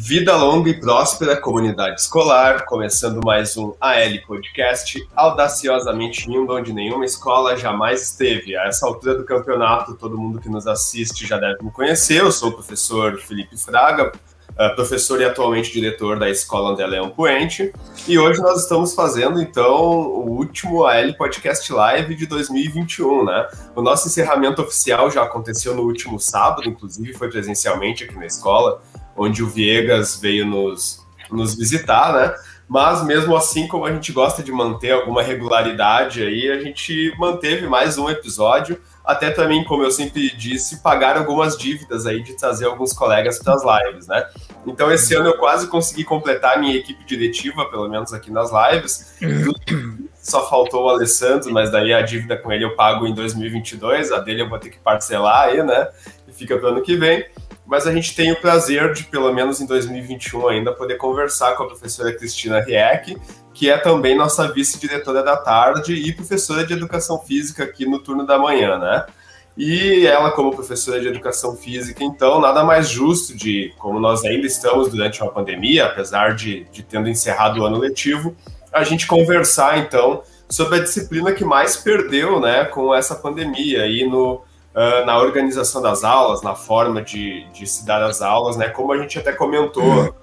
Vida longa e próspera, comunidade escolar, começando mais um AL Podcast, audaciosamente indo onde nenhuma escola jamais esteve. A essa altura do campeonato, todo mundo que nos assiste já deve me conhecer. Eu sou o professor Felipe Fraga, eh, professor e atualmente diretor da Escola André Leão Puente. E hoje nós estamos fazendo, então, o último AL Podcast Live de 2021, né? O nosso encerramento oficial já aconteceu no último sábado, inclusive foi presencialmente aqui na escola onde o Viegas veio nos, nos visitar, né? Mas mesmo assim, como a gente gosta de manter alguma regularidade aí, a gente manteve mais um episódio, até também, como eu sempre disse, pagar algumas dívidas aí de trazer alguns colegas para as lives, né? Então esse ano eu quase consegui completar a minha equipe diretiva, pelo menos aqui nas lives. Só faltou o Alessandro, mas daí a dívida com ele eu pago em 2022, a dele eu vou ter que parcelar aí, né? E fica para o ano que vem mas a gente tem o prazer de, pelo menos em 2021 ainda, poder conversar com a professora Cristina Rieck, que é também nossa vice-diretora da tarde e professora de educação física aqui no turno da manhã, né? E ela, como professora de educação física, então, nada mais justo de, como nós ainda estamos durante uma pandemia, apesar de, de tendo encerrado o ano letivo, a gente conversar, então, sobre a disciplina que mais perdeu, né, com essa pandemia aí no, uh, na organização das aulas, na forma de, de se dar as aulas, né? Como a gente até comentou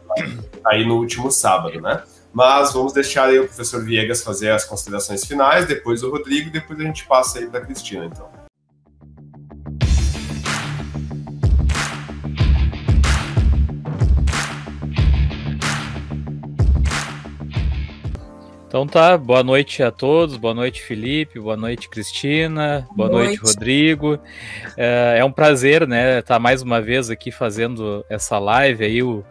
aí no último sábado, né? Mas vamos deixar aí o professor Viegas fazer as considerações finais, depois o Rodrigo, depois a gente passa aí para a Cristina, então. Então tá, boa noite a todos, boa noite Felipe, boa noite Cristina, boa, boa noite. noite. Rodrigo. É, é, um prazer, né, estar tá mais uma vez aqui fazendo essa live aí, o,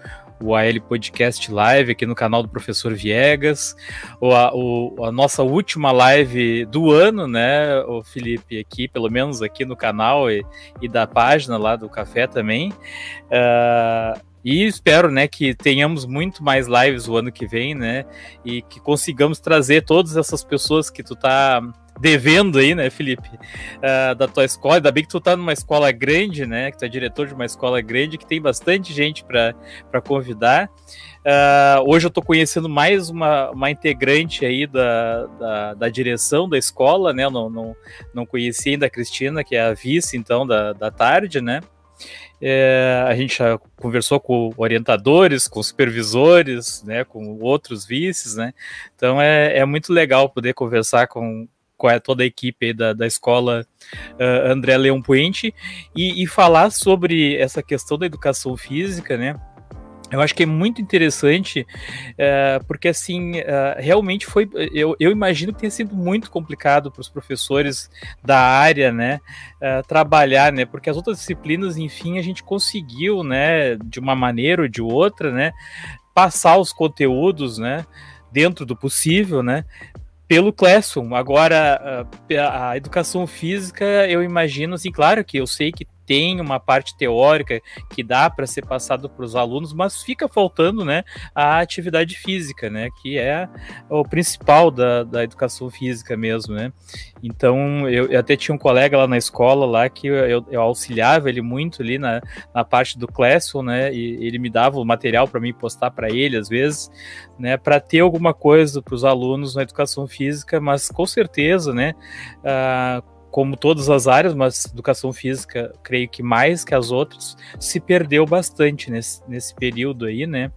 o AL Podcast Live aqui no canal do Professor Viegas, o, a, o, a nossa última live do ano, né, o Felipe, aqui, pelo menos aqui no canal e, e da página lá do Café também. Uh, e espero, né, que tenhamos muito mais lives o ano que vem, né? E que consigamos trazer todas essas pessoas que tu tá devendo aí, né, Felipe, uh, da tua escola. Ainda bem que tu tá numa escola grande, né? Que tu é diretor de uma escola grande, que tem bastante gente para convidar. Uh, hoje eu estou conhecendo mais uma, uma integrante aí da, da, da, direção da escola, né? Não, não, não conheci ainda a Cristina, que é a vice, então, da, da tarde, né? É, a gente já conversou com orientadores, com supervisores, né, com outros vices, né? Então é, é muito legal poder conversar com, com toda a equipe da, da escola uh, André Leão Puente e, e falar sobre essa questão da educação física, né? Eu acho que é muito interessante, é, porque assim, é, realmente foi. Eu, eu, imagino que tenha sido muito complicado para os professores da área, né, é, trabalhar, né, porque as outras disciplinas, enfim, a gente conseguiu, né, de uma maneira ou de outra, né, passar os conteúdos, né, dentro do possível, né, pelo Classroom. Agora, a, a educação física, eu imagino, assim, claro que eu sei que tem uma parte teórica que dá para ser passado para os alunos, mas fica faltando né, a atividade física, né, que é o principal da, da educação física mesmo. Né? Então, eu, eu até tinha um colega lá na escola lá que eu, eu auxiliava ele muito ali na, na parte do Classroom, né, e ele me dava o material para mim postar para ele às vezes, né, para ter alguma coisa para os alunos na educação física, mas com certeza, né, uh, como todas as áreas, mas educação física, creio que mais que as outras, se perdeu bastante nesse, nesse período aí, né?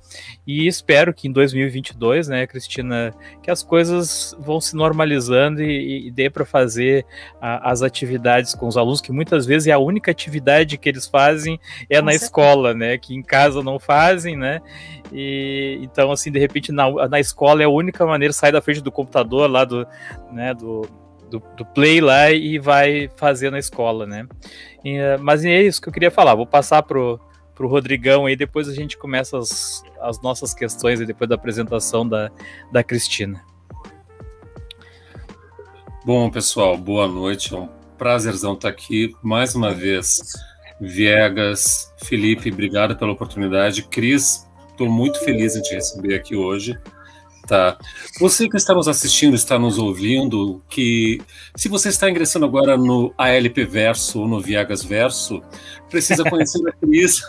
E espero que em 2022, né, Cristina, que as coisas vão se normalizando e, e dê para fazer a, as atividades com os alunos, que muitas vezes é a única atividade que eles fazem é com na certeza. escola, né? Que em casa não fazem, né? E então, assim, de repente, na, na escola é a única maneira, sai da frente do computador lá do, né, do do, do, Play lá e vai fazer na escola, né? E, eh, mas é isso que eu queria falar. Vou passar pro, pro Rodrigão aí, depois a gente começa as, as nossas questões aí, depois da apresentação da, da Cristina. Bom, pessoal, boa noite. É um prazerzão estar aqui mais uma vez. Viegas, Felipe, obrigado pela oportunidade. Cris, estou muito feliz em te receber aqui hoje. Tá. Você que está nos assistindo, está nos ouvindo, que se você está ingressando agora no ALP Verso ou no Viagas Verso, precisa conhecer a Cris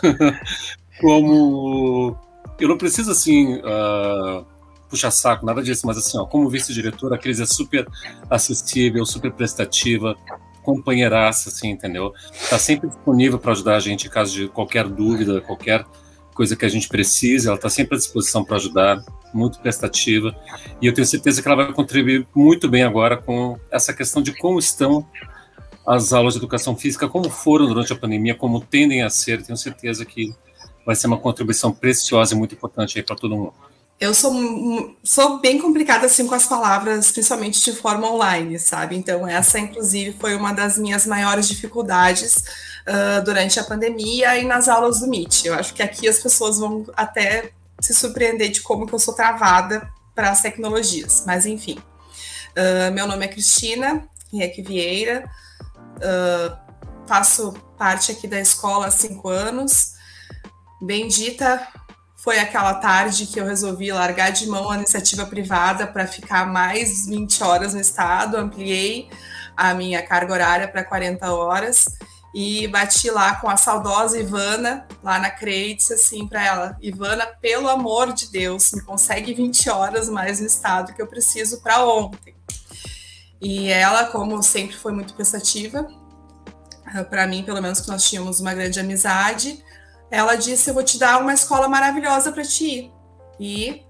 como eu não preciso assim uh, puxar saco, nada disso, mas assim, ó, como vice-diretor, a Cris é super acessível, super prestativa, companheiraça, assim, entendeu? Tá sempre disponível para ajudar a gente em caso de qualquer dúvida, qualquer coisa que a gente precise, ela está sempre à disposição para ajudar, muito prestativa, e eu tenho certeza que ela vai contribuir muito bem agora com essa questão de como estão as aulas de educação física, como foram durante a pandemia, como tendem a ser, tenho certeza que vai ser uma contribuição preciosa e muito importante aí para todo mundo. Eu sou, sou bem complicada assim com as palavras, principalmente de forma online, sabe? Então, essa, inclusive, foi uma das minhas maiores dificuldades uh, durante a pandemia e nas aulas do Meet. Eu acho que aqui as pessoas vão até se surpreender de como que eu sou travada para as tecnologias, mas enfim. Uh, meu nome é Cristina Henrique Vieira, uh, faço parte aqui da escola há cinco anos. Bendita foi aquela tarde que eu resolvi largar de mão a iniciativa privada para ficar mais 20 horas no estado, ampliei a minha carga horária para 40 horas e bati lá com a saudosa Ivana, lá na CREI, assim para ela: Ivana, pelo amor de Deus, me consegue 20 horas mais no estado que eu preciso para ontem. E ela, como sempre, foi muito prestativa, para mim, pelo menos, que nós tínhamos uma grande amizade ela disse: Eu vou te dar uma escola maravilhosa para ti. E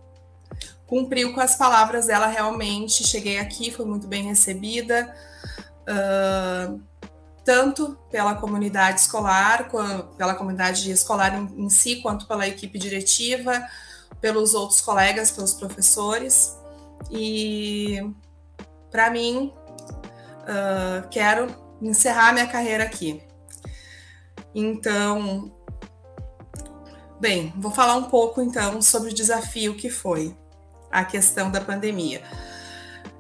cumpriu com as palavras dela realmente. Cheguei aqui, fui muito bem recebida, uh, tanto pela comunidade escolar, pela comunidade escolar em, em si, quanto pela equipe diretiva, pelos outros colegas, pelos professores. E para mim, uh, quero encerrar minha carreira aqui. Então, Bem, vou falar um pouco então sobre o desafio que foi a questão da pandemia.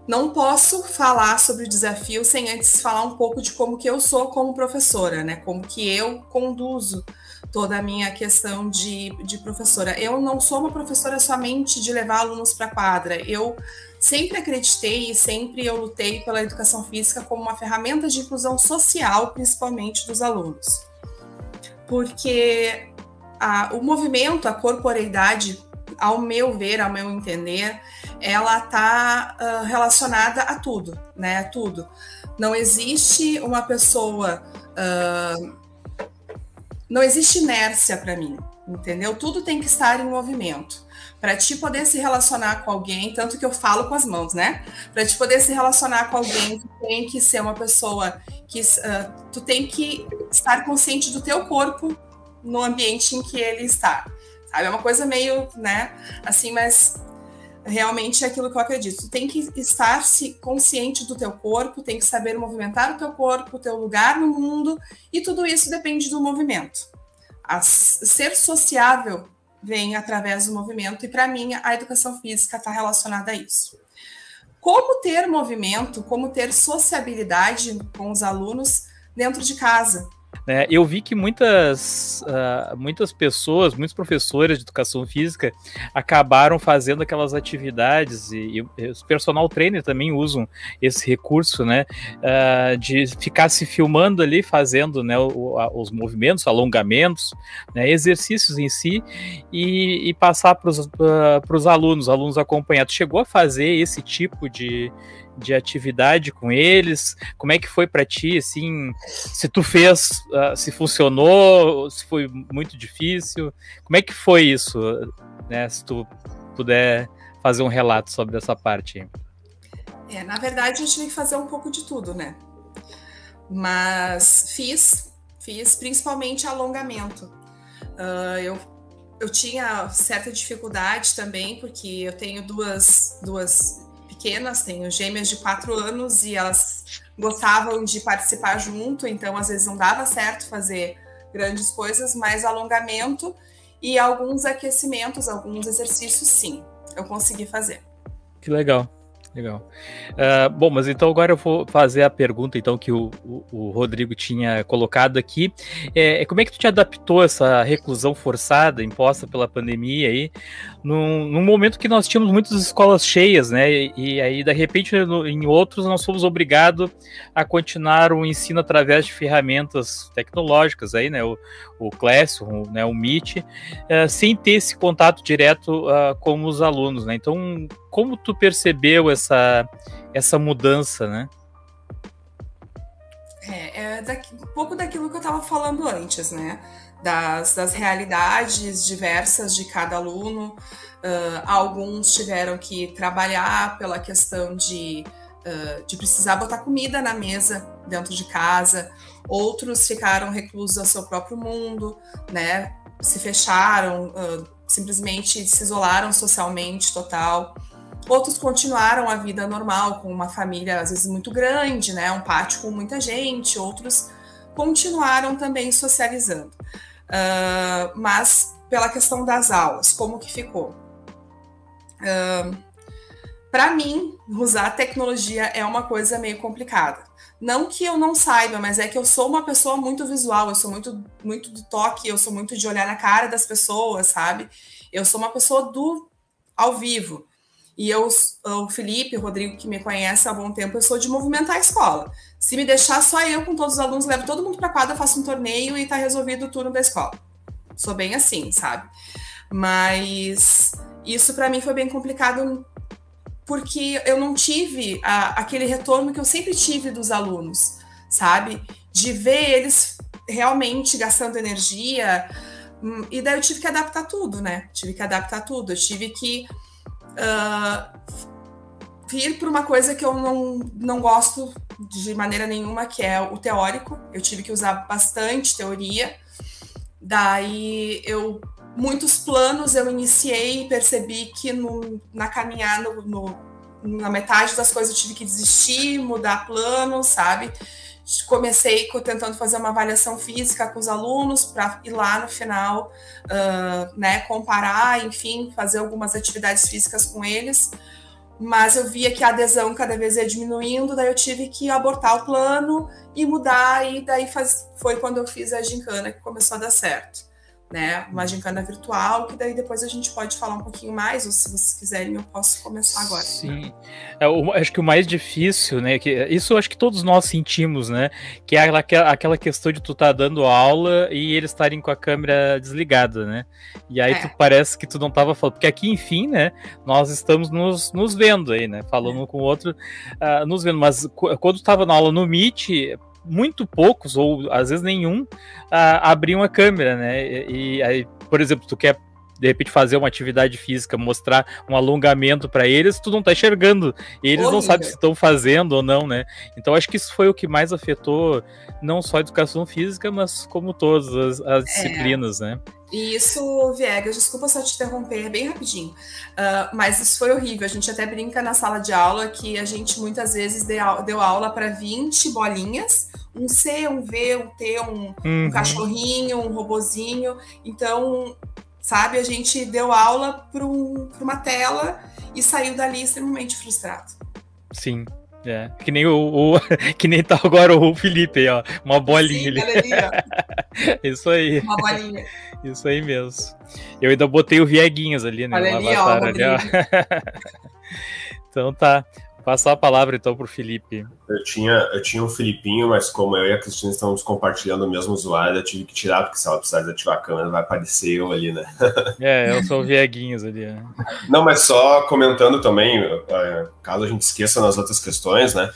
Não posso falar sobre o desafio sem antes falar um pouco de como que eu sou como professora, né? Como que eu conduzo toda a minha questão de, de professora. Eu não sou uma professora somente de levar alunos para a quadra. Eu sempre acreditei e sempre eu lutei pela educação física como uma ferramenta de inclusão social, principalmente dos alunos. Porque a, o movimento, a corporeidade, ao meu ver, ao meu entender, ela está uh, relacionada a tudo, né? A tudo. Não existe uma pessoa. Uh, não existe inércia para mim, entendeu? Tudo tem que estar em movimento. Para te poder se relacionar com alguém, tanto que eu falo com as mãos, né? Para te poder se relacionar com alguém, tu tem que ser uma pessoa que uh, tu tem que estar consciente do teu corpo, no ambiente em que ele está. Sabe? É uma coisa meio, né, assim, mas realmente é aquilo que eu acredito. Tu tem que estar se consciente do teu corpo, tem que saber movimentar o teu corpo, o teu lugar no mundo, e tudo isso depende do movimento. A ser sociável vem através do movimento, e para mim a educação física está relacionada a isso. Como ter movimento, como ter sociabilidade com os alunos dentro de casa, né? Eu vi que muitas, uh, muitas pessoas, muitos professores de educação física acabaram fazendo aquelas atividades, e, e os personal trainer também usam esse recurso, né? Uh, de ficar se filmando ali, fazendo né, o, a, os movimentos, alongamentos, né, exercícios em si, e, e passar para os uh, alunos, alunos acompanhados. Chegou a fazer esse tipo de, de atividade com eles? Como é que foi para ti, assim, se tu fez, uh, se funcionou, se foi muito difícil? Como é que foi isso, né? Se tu puder fazer um relato sobre essa parte. É, na verdade, eu tive que fazer um pouco de tudo, né? Mas fiz, fiz principalmente alongamento. Uh, eu, eu tinha certa dificuldade também, porque eu tenho duas, duas pequenas, tenho gêmeas de quatro anos e elas gostavam de participar junto, então às vezes não dava certo fazer grandes coisas, mas alongamento e alguns aquecimentos, alguns exercícios, sim, eu consegui fazer. Que legal. Legal. Uh, bom, mas então agora eu vou fazer a pergunta então que o, o, o Rodrigo tinha colocado aqui. É, como é que tu te adaptou a essa reclusão forçada imposta pela pandemia aí, num, num momento que nós tínhamos muitas escolas cheias, né? E, aí, de repente, no, em outros, nós fomos obrigados a continuar o ensino através de ferramentas tecnológicas aí, né? O, o Classroom, né? o Meet, uh, sem ter esse contato direto uh, com os alunos, né? Então, como tu percebeu essa, essa mudança, né? É, é daqui, um pouco daquilo que eu estava falando antes, né? Das, das realidades diversas de cada aluno. Uh, alguns tiveram que trabalhar pela questão de, uh, de precisar botar comida na mesa dentro de casa, outros ficaram reclusos ao seu próprio mundo, né? Se fecharam, uh, simplesmente se isolaram socialmente total. Outros continuaram a vida normal, com uma família às vezes muito grande, né? Um pátio com muita gente. Outros continuaram também socializando. Uh, mas pela questão das aulas, como que ficou? Uh, Para mim, usar tecnologia é uma coisa meio complicada. Não que eu não saiba, mas é que eu sou uma pessoa muito visual, eu sou muito, muito do toque, eu sou muito de olhar na cara das pessoas, sabe? Eu sou uma pessoa do ao vivo. E eu, o Felipe, o Rodrigo, que me conhece há bom tempo, eu sou de movimentar a escola. Se me deixar só eu com todos os alunos, levo todo mundo para quadra, faço um torneio e tá resolvido o turno da escola. Sou bem assim, sabe? Mas isso para mim foi bem complicado porque eu não tive a, aquele retorno que eu sempre tive dos alunos, sabe? De ver eles realmente gastando energia. Hum, e daí eu tive que adaptar tudo, né? Tive que adaptar tudo. Eu tive que uh, vir para uma coisa que eu não, não gosto de maneira nenhuma, que é o teórico. Eu tive que usar bastante teoria. Daí eu muitos planos eu iniciei e percebi que no, na caminhar no, no, na metade das coisas eu tive que desistir, mudar plano, sabe? Comecei tentando fazer uma avaliação física com os alunos para ir lá no final, uh, né, comparar, enfim, fazer algumas atividades físicas com eles. Mas eu via que a adesão cada vez ia diminuindo, daí eu tive que abortar o plano e mudar, e daí faz... foi quando eu fiz a gincana que começou a dar certo né? Uma gincana virtual, que daí depois a gente pode falar um pouquinho mais, ou se vocês quiserem, eu posso começar agora. Sim. É, acho que o mais difícil, né? Que, isso acho que todos nós sentimos, né? Que é aquela, aquela questão de tu estar tá dando aula e eles estarem com a câmera desligada, né? E aí é. tu parece que tu não estava falando. Porque aqui, enfim, né? Nós estamos nos, nos vendo aí, né? Falando é. um com o outro, uh, nos vendo. Mas quando tu estava na aula no Meet, muito poucos, ou às vezes nenhum, uh, abriam a câmera, né? E, aí, por exemplo, tu quer de repente fazer uma atividade física, mostrar um alongamento para eles, tu não tá enxergando. E eles não sabem se estão fazendo ou não, né? Então acho que isso foi o que mais afetou não só a educação física, mas como todas as, as é. disciplinas, né? E isso, Viegas, desculpa só te interromper bem rapidinho, uh, mas isso foi horrível. A gente até brinca na sala de aula que a gente muitas vezes deu, aula para 20 bolinhas, um C, um V, um T, um, uhum. um cachorrinho, um robozinho. Então, sabe, a gente deu aula para um, uma tela e saiu dali extremamente frustrado. Sim, é, que nem o, o, que nem tá agora o Felipe aí, ó. Uma bolinha Sim, ali. Isso aí. Uma bolinha. Isso aí mesmo. Eu ainda botei o Vieguinhas ali, né? Olha ali, ó, ali, ó. então tá. Passar a palavra então para o Felipe. Eu tinha, eu tinha um Filipinho, mas como eu e a Cristina estamos compartilhando o mesmo usuário, eu tive que tirar, porque se ela precisar ativar a câmera, vai aparecer eu ali, né? É, eu sou o Vieguinhos ali. Né? Não, mas só comentando também, é, caso a gente esqueça nas outras questões, né?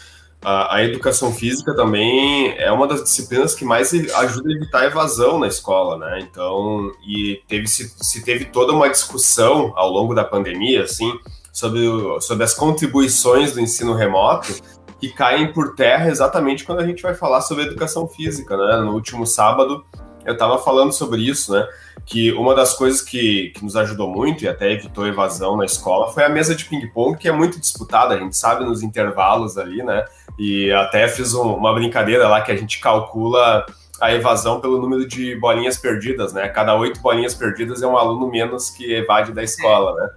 A, a, educação física também é uma das disciplinas que mais ajuda a evitar a evasão na escola, né? Então, e teve se, se teve toda uma discussão ao longo da pandemia, assim, sobre, sobre as contribuições do ensino remoto que caem por terra exatamente quando a gente vai falar sobre educação física, né? No último sábado eu estava falando sobre isso, né? Que uma das coisas que, que nos ajudou muito e até evitou evasão na escola foi a mesa de ping-pong, que é muito disputada, a gente sabe nos intervalos ali, né? E até fiz um, uma brincadeira lá que a gente calcula a evasão pelo número de bolinhas perdidas, né? Cada oito bolinhas perdidas é um aluno menos que evade da escola, né?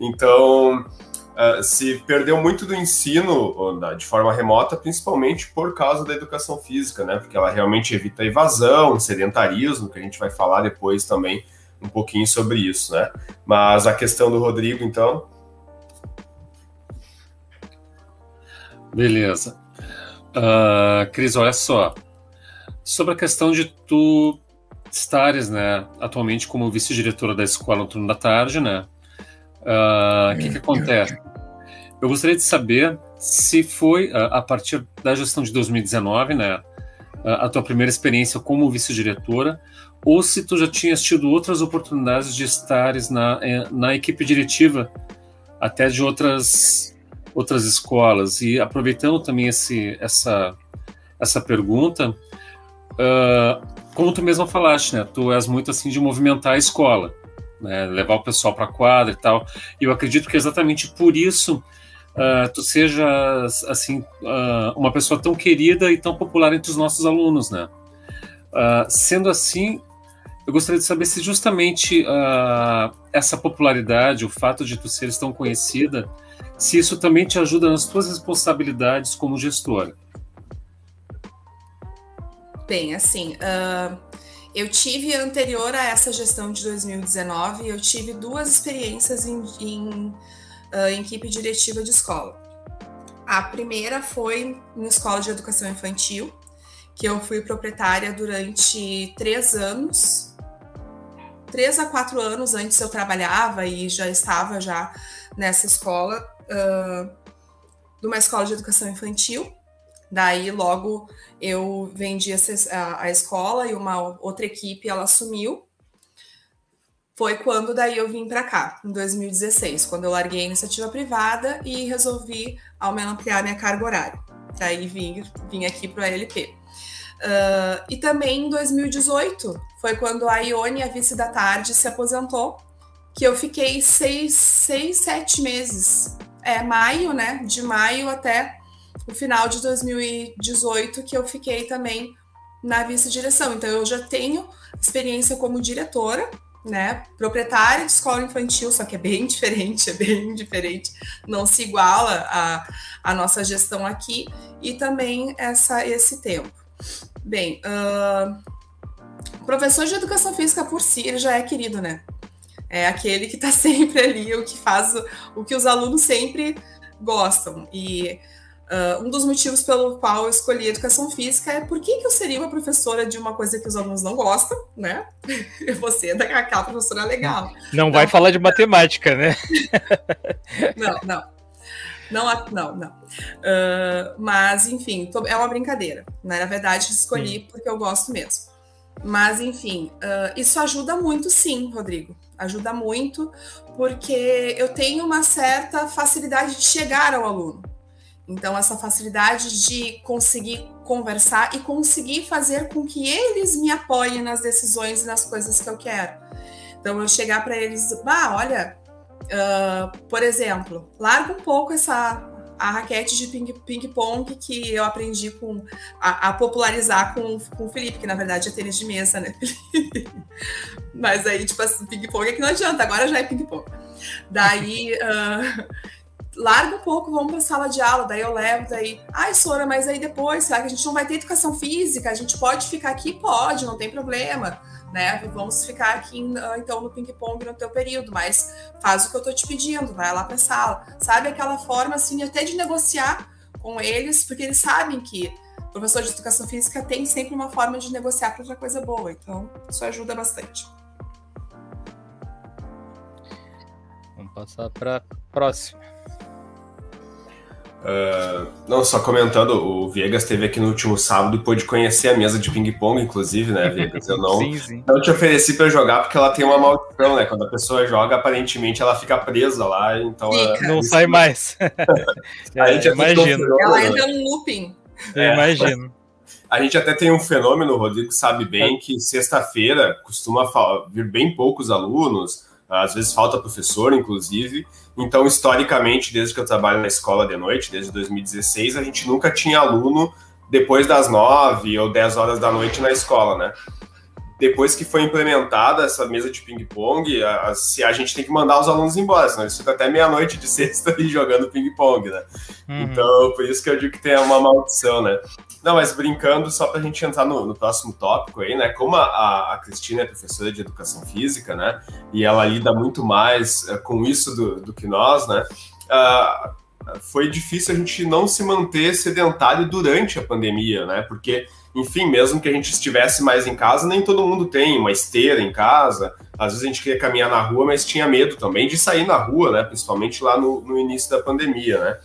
Então, uh, se perdeu muito do ensino de forma remota, principalmente por causa da educação física, né? Porque ela realmente evita evasão, sedentarismo, que a gente vai falar depois também um pouquinho sobre isso, né? Mas a questão do Rodrigo, então. Beleza. Uh, Cris, olha só. Sobre a questão de tu estares, né, atualmente como vice-diretora da escola no turno da tarde, né? Ah, o uh, que, que acontece? Eu gostaria de saber se foi uh, a partir da gestão de 2019, né, a tua primeira experiência como vice-diretora, ou se tu já tinhas tido outras oportunidades de estares na, eh, na equipe diretiva, até de outras outras escolas. E aproveitando também esse, essa, essa pergunta, uh, como tu mesmo falaste, né? Tu és muito assim de movimentar a escola, né? Levar o pessoal para a quadra e tal. E eu acredito que exatamente por isso uh, tu seja assim uh, uma pessoa tão querida e tão popular entre os nossos alunos, né? sendo assim, eu gostaria de saber se justamente essa popularidade, o fato de tu seres tão conhecida, se isso também te ajuda nas tuas responsabilidades como gestora. Bem, assim, uh, eu tive anterior a essa gestão de 2019, eu tive duas experiências em, em, uh, em equipe diretiva de escola. A primeira foi em escola de educação infantil, que eu fui proprietária durante três anos. Três a quatro anos antes eu trabalhava e já estava já nessa escola uh, de uma escola de educação infantil. Daí, logo, eu vendi a, a escola e uma outra equipe, ela assumiu. Foi quando daí eu vim para cá, em 2016, quando eu larguei a iniciativa privada e resolvi ampliar minha carga horária. Daí vim, vim aqui para o ALP. Uh, e também em 2018 foi quando a Ione, a vice da tarde, se aposentou, que eu fiquei seis, seis sete meses é, maio, né? De maio até o final de 2018, que eu fiquei também na vice-direção. Então, eu já tenho experiência como diretora, né? Proprietária de escola infantil, só que é bem diferente, é bem diferente, não se iguala a, a nossa gestão aqui, e também essa, esse tempo. Bem, uh, professor de educação física por si, ele já é querido, né? é aquele que está sempre ali, o que faz o que os alunos sempre gostam. E uh, um dos motivos pelo qual eu escolhi educação física é por que, que eu seria uma professora de uma coisa que os alunos não gostam, né? Você é daquela professora legal. Não então, vai falar de matemática, né? não, não. Não, não, não. Uh, mas, enfim, tô, é uma brincadeira. Né? Na verdade, escolhi sim. porque eu gosto mesmo. Mas, enfim, uh, isso ajuda muito, sim, Rodrigo ajuda muito, porque eu tenho uma certa facilidade de chegar ao aluno. Então, essa facilidade de conseguir conversar e conseguir fazer com que eles me apoiem nas decisões e nas coisas que eu quero. Então, eu chegar para eles, bah, olha, uh, por exemplo, larga um pouco essa a raquete de ping-pong ping que eu aprendi com a, a, popularizar com, com o Felipe, que na verdade é tênis de mesa, né, Mas aí, tipo assim, ping-pong é que não adianta, agora já é ping-pong. Daí. Uh, larga um pouco, vamos para sala de aula, daí eu levo, daí, ai, Sora, mas aí depois, será que a gente não vai ter educação física? A gente pode ficar aqui? Pode, não tem problema né? Vamos ficar aqui ah, então no ping-pong no teu período, mas faz o que eu tô te pedindo, vai lá para sala. Sabe aquela forma assim até de negociar com eles, porque eles sabem que professor de educação física tem sempre uma forma de negociar para outra coisa boa. Então, isso ajuda bastante. Vamos passar para próxima. Uh, não, só comentando, o Viegas esteve aqui no último sábado e pôde conhecer a mesa de ping-pong, inclusive, né, Viegas? Eu não, sim, sim. não te ofereci para jogar porque ela tem uma maldição, né? Quando a pessoa joga, aparentemente ela fica presa lá, então. Fica. não sai mais. a gente imagino. ela entra num looping. Eu é, imagino. A gente até tem um fenômeno, o Rodrigo sabe bem, que sexta-feira costuma vir bem poucos alunos, às vezes falta professor, inclusive. Então, historicamente, desde que eu trabalho na escola de noite, desde 2016, a gente nunca tinha aluno depois das nove ou dez horas da noite na escola, né? Depois que foi implementada essa mesa de ping-pong, a, a, a, gente tem que mandar os alunos embora, senão eles ficam até meia-noite de sexta ali jogando ping-pong, né? Uhum. Então, por isso que eu digo que tem uma maldição, né? Não, mas brincando, só para a gente entrar no, no, próximo tópico aí, né? Como a, a, Cristina é professora de educação física, né? E ela lida muito mais uh, com isso do, do, que nós, né? Uh, foi difícil a gente não se manter sedentário durante a pandemia, né? Porque, enfim, mesmo que a gente estivesse mais em casa, nem todo mundo tem uma esteira em casa. Às vezes a gente queria caminhar na rua, mas tinha medo também de sair na rua, né? Principalmente lá no, no início da pandemia, né?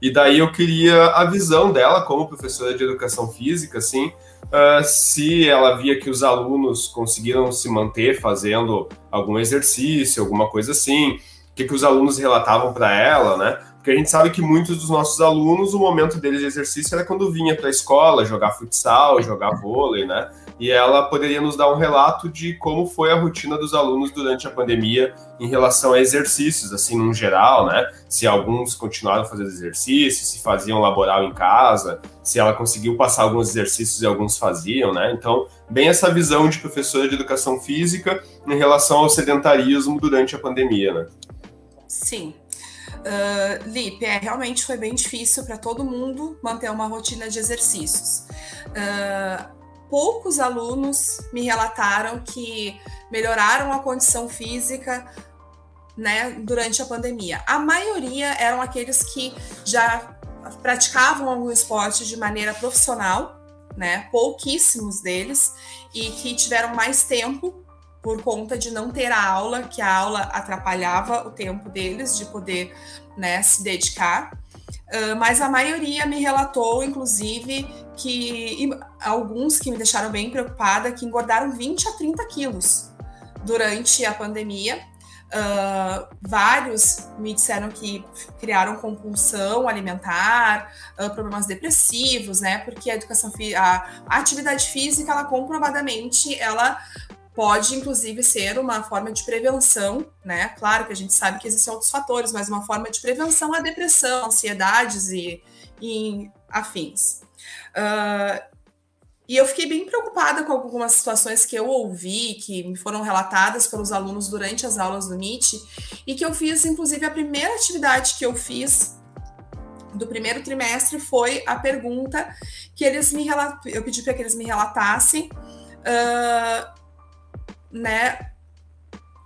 E daí eu queria a visão dela como professora de educação física, assim, uh, se ela via que os alunos conseguiram se manter fazendo algum exercício, alguma coisa assim, o que, que os alunos relatavam para ela, né? Porque a gente sabe que muitos dos nossos alunos, o momento deles de exercício era quando vinha para a escola jogar futsal, jogar vôlei, né? E ela poderia nos dar um relato de como foi a rotina dos alunos durante a pandemia em relação a exercícios, assim, no geral, né? Se alguns continuaram fazendo exercícios, se faziam laboral em casa, se ela conseguiu passar alguns exercícios e alguns faziam, né? Então, bem essa visão de professora de educação física em relação ao sedentarismo durante a pandemia, né? Sim, Uh, Lipe, é, realmente foi bem difícil para todo mundo manter uma rotina de exercícios. Uh, poucos alunos me relataram que melhoraram a condição física né, durante a pandemia. A maioria eram aqueles que já praticavam algum esporte de maneira profissional, né? Pouquíssimos deles e que tiveram mais tempo por conta de não ter a aula, que a aula atrapalhava o tempo deles de poder né, se dedicar. Uh, mas a maioria me relatou, inclusive, que alguns que me deixaram bem preocupada, que engordaram 20 a 30 quilos durante a pandemia. Uh, vários me disseram que criaram compulsão alimentar, uh, problemas depressivos, né? Porque a educação, a, a atividade física, ela comprovadamente, ela pode, inclusive, ser uma forma de prevenção, né? Claro que a gente sabe que existem outros fatores, mas uma forma de prevenção à depressão, ansiedades e, e afins. Uh, e eu fiquei bem preocupada com algumas situações que eu ouvi, que me foram relatadas pelos alunos durante as aulas do MIT, e que eu fiz, inclusive, a primeira atividade que eu fiz do primeiro trimestre foi a pergunta que eles me relat... eu pedi para que eles me relatassem uh, né,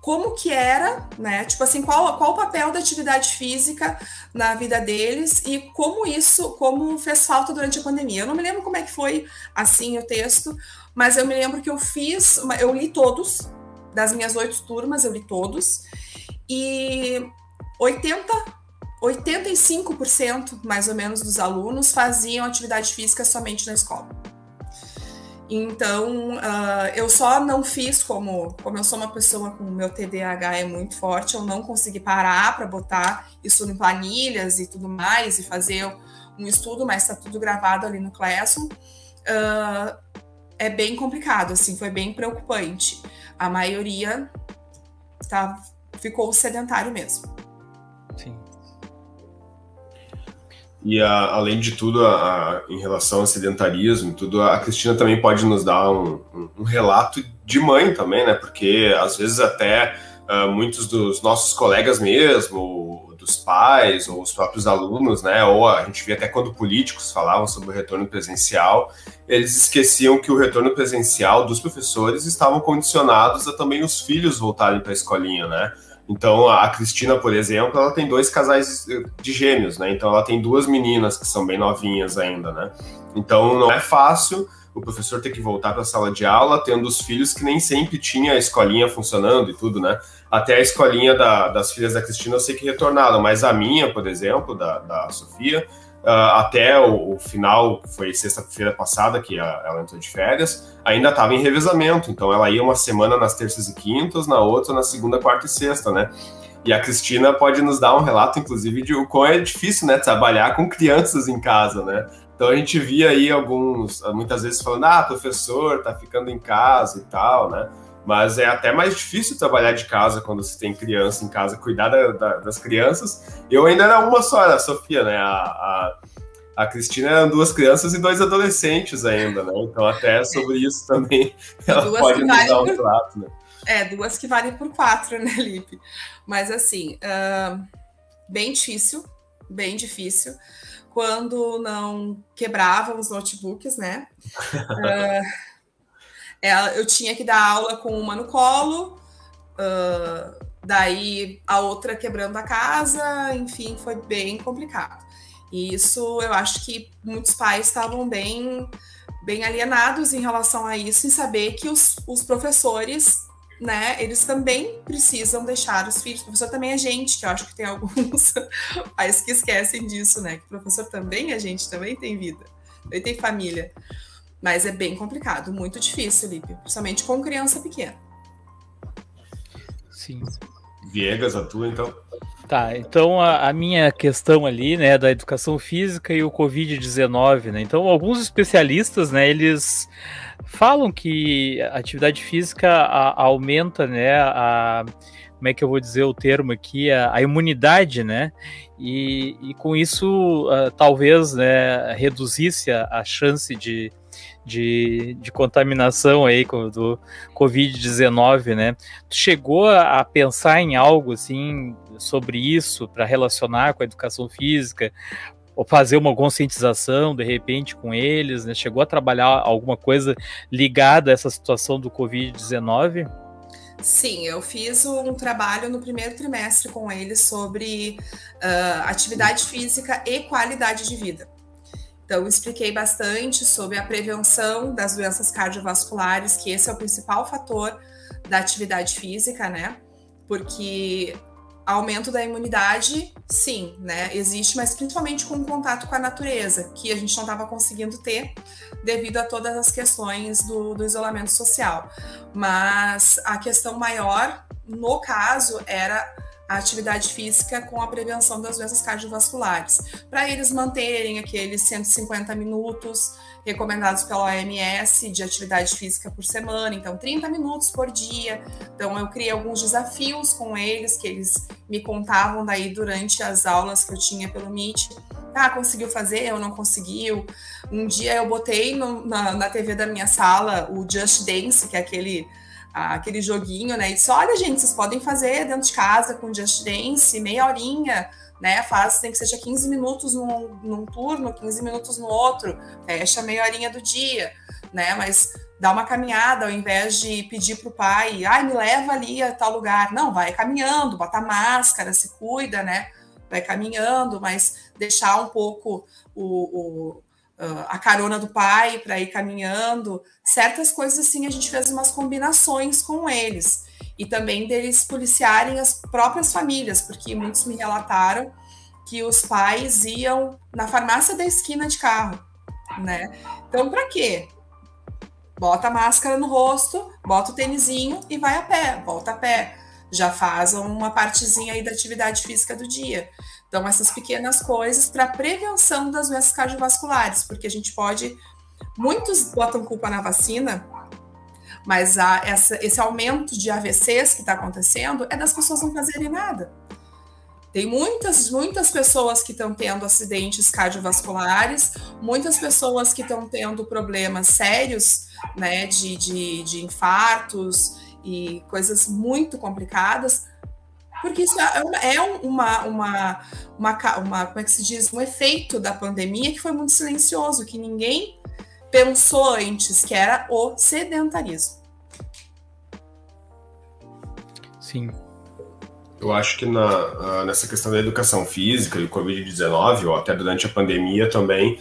como que era, né? Tipo assim, qual, qual o papel da atividade física na vida deles e como isso, como fez falta durante a pandemia. Eu não me lembro como é que foi assim o texto, mas eu me lembro que eu fiz, eu li todos, das minhas oito turmas, eu li todos, e 80 85% mais ou menos dos alunos faziam atividade física somente na escola. Então, uh, eu só não fiz como, como eu sou uma pessoa com meu TDAH é muito forte, eu não consegui parar para botar isso em planilhas e tudo mais e fazer um estudo, mas está tudo gravado ali no Classroom. Uh, é bem complicado, assim, foi bem preocupante. A maioria tá, ficou sedentário mesmo. E a, além de tudo, a, em relação ao sedentarismo, tudo, a Cristina também pode nos dar um, um, um relato de mãe também, né? Porque às vezes até uh, muitos dos nossos colegas mesmo, dos pais ou os próprios alunos, né? Ou a gente via até quando políticos falavam sobre o retorno presencial, eles esqueciam que o retorno presencial dos professores estavam condicionados a também os filhos voltarem para a escolinha, né? Então, a Cristina, por exemplo, ela tem dois casais de gêmeos, né? Então, ela tem duas meninas que são bem novinhas ainda, né? Então, não é fácil o professor ter que voltar para a sala de aula, tendo os filhos que nem sempre tinha a escolinha funcionando e tudo, né? Até a escolinha da, das filhas da Cristina eu sei que retornaram, mas a minha, por exemplo, da, da Sofia, uh, até o, o, final, foi sexta-feira passada que a, ela entrou de férias, ainda estava em revezamento. Então ela ia uma semana nas terças e quintas, na outra na segunda, quarta e sexta, né? E a Cristina pode nos dar um relato, inclusive, de o quão é difícil, né, trabalhar com crianças em casa, né? Então a gente via aí alguns, muitas vezes falando, ah, professor, tá ficando em casa e tal, né? Mas é até mais difícil trabalhar de casa quando você tem criança em casa, cuidar da, da, das crianças. Eu ainda era uma só, era a Sofia, né? A, a, a Cristina eram duas crianças e dois adolescentes ainda, né? Então até sobre isso também ela duas pode nos dar um por... trato, né? É, duas que valem por quatro, né, Lipe? Mas assim, uh, bem difícil, bem difícil. Quando não quebravam os notebooks, né? Uh, eu tinha que dar aula com uma no colo, uh, daí a outra quebrando a casa, enfim, foi bem complicado. E isso eu acho que muitos pais estavam bem, bem alienados em relação a isso, em saber que os, os professores né, eles também precisam deixar os filhos. O professor também é gente, que eu acho que tem alguns pais que esquecem disso, né? Que o professor também é gente, também tem vida, também tem família. Mas é bem complicado, muito difícil, Lipe, principalmente com criança pequena. Sim. Viegas, a tua, então? Tá, então a, a, minha questão ali, né, da educação física e o Covid-19, né? Então, alguns especialistas, né, eles falam que a atividade física a, aumenta, né, a, como é que eu vou dizer o termo aqui, a, a imunidade, né? E, e com isso, uh, talvez, né, reduzisse a, a chance de, de, de contaminação aí do Covid-19, né? Tu chegou a pensar em algo assim sobre isso para relacionar com a educação física? Ou fazer uma conscientização de repente com eles, né? Chegou a trabalhar alguma coisa ligada a essa situação do Covid-19? Sim, eu fiz um trabalho no primeiro trimestre com eles sobre uh, atividade física e qualidade de vida. Então, expliquei bastante sobre a prevenção das doenças cardiovasculares, que esse é o principal fator da atividade física, né? Porque aumento da imunidade, sim, né? Existe, mas principalmente com o contato com a natureza, que a gente não estava conseguindo ter devido a todas as questões do, do isolamento social. Mas a questão maior, no caso, era a atividade física com a prevenção das doenças cardiovasculares, para eles manterem aqueles 150 minutos recomendados pela OMS de atividade física por semana, então 30 minutos por dia. Então eu criei alguns desafios com eles que eles me contavam daí durante as aulas que eu tinha pelo Meet. Ah, conseguiu fazer? Eu não conseguiu. Um dia eu botei no, na, na TV da minha sala o Just Dance, que é aquele aquele joguinho, né? E disse: olha, gente, vocês podem fazer dentro de casa com Just Dance, meia horinha, né? Faz, tem que seja 15 minutos num, num turno, 15 minutos no outro, fecha meia horinha do dia, né? Mas dá uma caminhada ao invés de pedir para o pai, ai, me leva ali a tal lugar. Não, vai caminhando, bota máscara, se cuida, né? Vai caminhando, mas deixar um pouco o, o uh, a carona do pai para ir caminhando, certas coisas assim a gente fez umas combinações com eles e também deles policiarem as próprias famílias, porque muitos me relataram que os pais iam na farmácia da esquina de carro, né? Então, para quê? Bota a máscara no rosto, bota o tênisinho e vai a pé, volta a pé. Já faz uma partezinha aí da atividade física do dia. Então, essas pequenas coisas para prevenção das doenças cardiovasculares, porque a gente pode. Muitos botam culpa na vacina, mas a, essa, esse aumento de AVCs que está acontecendo é das pessoas não fazerem nada. Tem muitas, muitas pessoas que estão tendo acidentes cardiovasculares, muitas pessoas que estão tendo problemas sérios, né, de, de, de infartos e coisas muito complicadas, porque isso é, uma, é uma, uma, uma, uma, como é que se diz, um efeito da pandemia que foi muito silencioso, que ninguém pensou antes, que era o sedentarismo. Sim. Eu acho que na, nessa questão da educação física e Covid-19, ou até durante a pandemia também,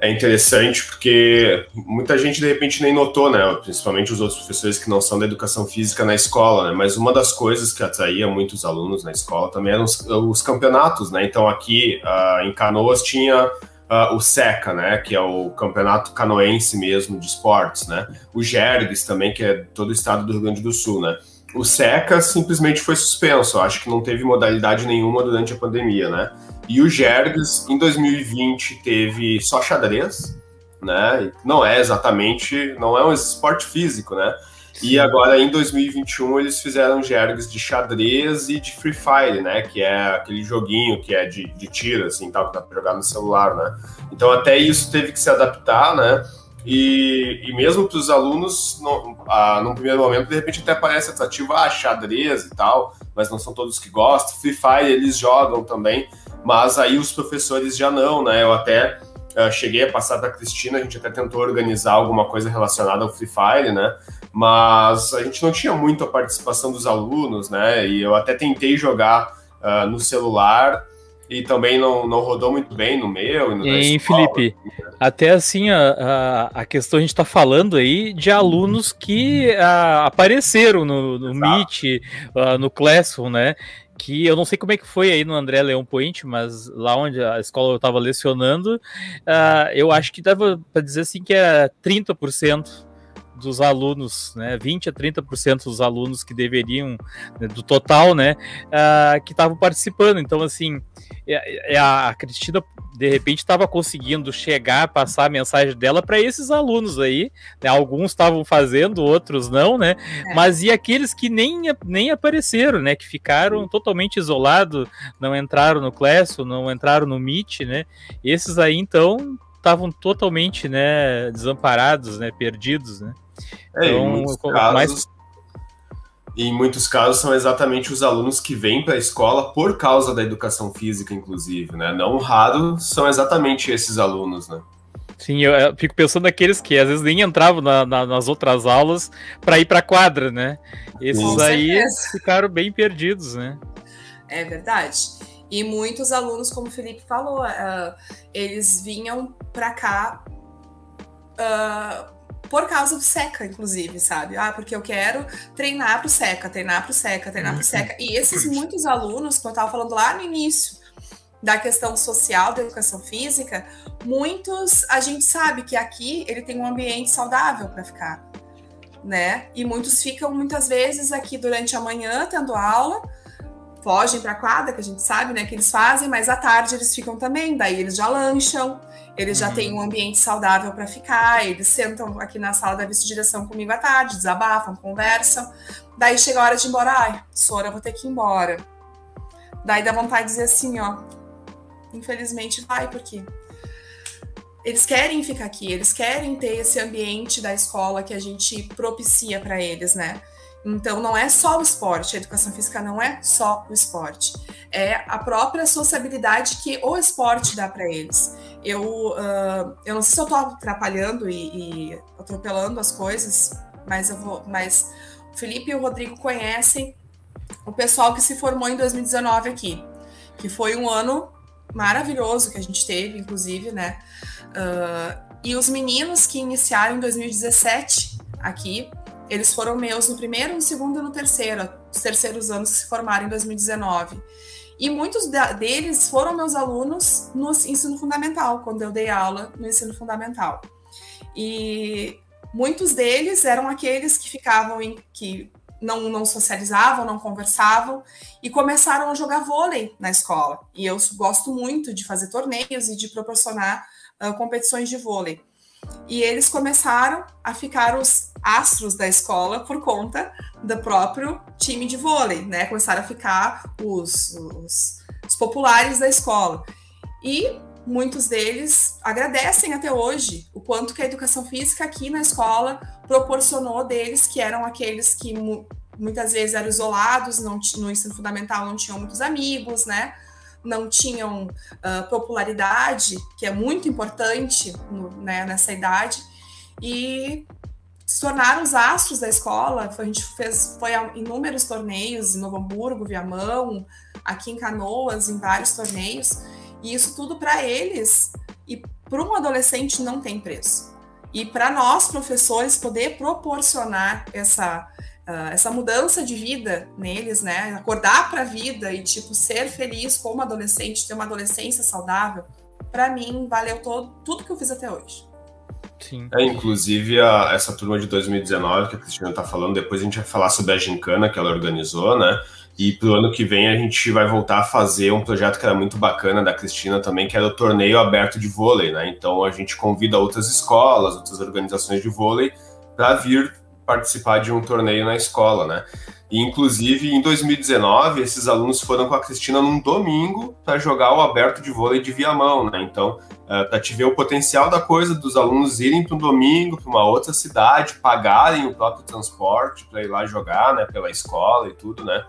é interessante porque muita gente de repente nem notou, né? Principalmente os outros professores que não são da educação física na escola, né? Mas uma das coisas que atraía muitos alunos na escola também eram os, os campeonatos, né? Então aqui uh, em Canoas tinha uh, o SECA, né? Que é o campeonato canoense mesmo de esportes, né? O Gergs também, que é todo o estado do Rio Grande do Sul, né? O SECA simplesmente foi suspenso, acho que não teve modalidade nenhuma durante a pandemia, né? E o Jergs, em 2020, teve só xadrez, né? Não é exatamente, não é um esporte físico, né? E agora em 2021 eles fizeram jergs de xadrez e de Free Fire, né? Que é aquele joguinho que é de, de tiro, assim, tal, que dá pra jogar no celular, né? Então até isso teve que se adaptar, né? E, e mesmo para os alunos, no, ah, num primeiro momento, de repente até parece atrativo, ah, xadrez e tal, mas não são todos que gostam. Free Fire eles jogam também, mas aí os professores já não, né? Eu até uh, cheguei a passar para a Cristina, a gente até tentou organizar alguma coisa relacionada ao Free Fire, né? Mas a gente não tinha muito a participação dos alunos, né? E eu até tentei jogar uh, no celular e também não, não rodou muito bem no meu. No e Felipe, até assim, a, a, questão a gente está falando aí de alunos que a, apareceram no, no Meet, uh, no Classroom, né? Que eu não sei como é que foi aí no André Leão Point, mas lá onde a escola eu estava lecionando, uh, eu acho que dava para dizer assim que era 30% dos alunos, né, 20 a 30% dos alunos que deveriam, né, do total, né, uh, que estavam participando. Então, assim, é, é a, a Cristina, de repente, estava conseguindo chegar, passar a mensagem dela para esses alunos aí. Né, alguns estavam fazendo, outros não, né? É. Mas e aqueles que nem, nem apareceram, né? Que ficaram totalmente isolados, não entraram no Classroom, não entraram no Meet, né? Esses aí, então, estavam totalmente, né, desamparados, né, perdidos, né? É, então, em muitos casos, mais... em muitos casos são exatamente os alunos que vêm para a escola por causa da educação física, inclusive, né? Não raro são exatamente esses alunos, né? Sim, eu, eu, fico pensando naqueles que às vezes nem entravam na, na, nas outras aulas para ir para a quadra, né? Esses aí ficaram bem perdidos, né? É verdade. E muitos alunos, como o Felipe falou, uh, eles vinham para cá uh, por causa do SECA, inclusive, sabe? Ah, porque eu quero treinar pro SECA, treinar pro SECA, treinar pro SECA. E esses muitos alunos, como eu estava falando lá no início, da questão social da educação física, muitos a gente sabe que aqui ele tem um ambiente saudável para ficar, né? E muitos ficam muitas vezes aqui durante a manhã tendo aula, fogem para a quadra, que a gente sabe, né, que eles fazem, mas à tarde eles ficam também, daí eles já lancham, eles já têm um ambiente saudável para ficar, eles sentam aqui na sala da vice-direção comigo à tarde, desabafam, conversam. Daí chega a hora de ir embora. Ai, Sora, vou ter que ir embora. Daí dá vontade de dizer assim, ó. Infelizmente vai, porque eles querem ficar aqui, eles querem ter esse ambiente da escola que a gente propicia para eles, né? Então, não é só o esporte, a educação física não é só o esporte, é a própria sociabilidade que o esporte dá para eles. Eu, uh, eu não sei se eu estou atrapalhando e, e, atropelando as coisas, mas eu vou. Mas o Felipe e o Rodrigo conhecem o pessoal que se formou em 2019 aqui, que foi um ano maravilhoso que a gente teve, inclusive, né? Uh, e os meninos que iniciaram em 2017 aqui, eles foram meus no primeiro, no segundo e no terceiro, os terceiros anos que se formaram em 2019. E muitos deles foram meus alunos no ensino fundamental, quando eu dei aula no ensino fundamental. E muitos deles eram aqueles que ficavam em que não, não socializavam, não conversavam e começaram a jogar vôlei na escola. E eu gosto muito de fazer torneios e de proporcionar uh, competições de vôlei. E eles começaram a ficar os astros da escola por conta do próprio time de vôlei, né? Começaram a ficar os, os, os populares da escola. E muitos deles agradecem até hoje o quanto que a educação física aqui na escola proporcionou deles, que eram aqueles que muitas vezes eram isolados, não, no ensino fundamental não tinham muitos amigos, né? Não tinham uh, popularidade, que é muito importante no, né, nessa idade, e se tornaram os astros da escola. A gente fez foi a inúmeros torneios em Novo Hamburgo, Viamão, aqui em Canoas, em vários torneios, e isso tudo para eles e para um adolescente não tem preço. E para nós, professores, poder proporcionar essa uh, essa mudança de vida neles, né? Acordar para a vida e tipo ser feliz como adolescente, ter uma adolescência saudável, para mim valeu todo tudo que eu fiz até hoje. Sim. É, inclusive, a, essa turma de 2019 que a Cristina está falando, depois a gente vai falar sobre a gincana que ela organizou, né? E pro ano que vem a gente vai voltar a fazer um projeto que era muito bacana da Cristina também, que era o torneio aberto de vôlei, né? Então a gente convida outras escolas, outras organizações de vôlei para vir participar de um torneio na escola, né? E, inclusive, em 2019, esses alunos foram com a Cristina num domingo para jogar o aberto de vôlei de Viamão, né? Então, uh, para te ver o potencial da coisa dos alunos irem para um domingo, para uma outra cidade, pagarem o próprio transporte para ir lá jogar, né? Pela escola e tudo, né?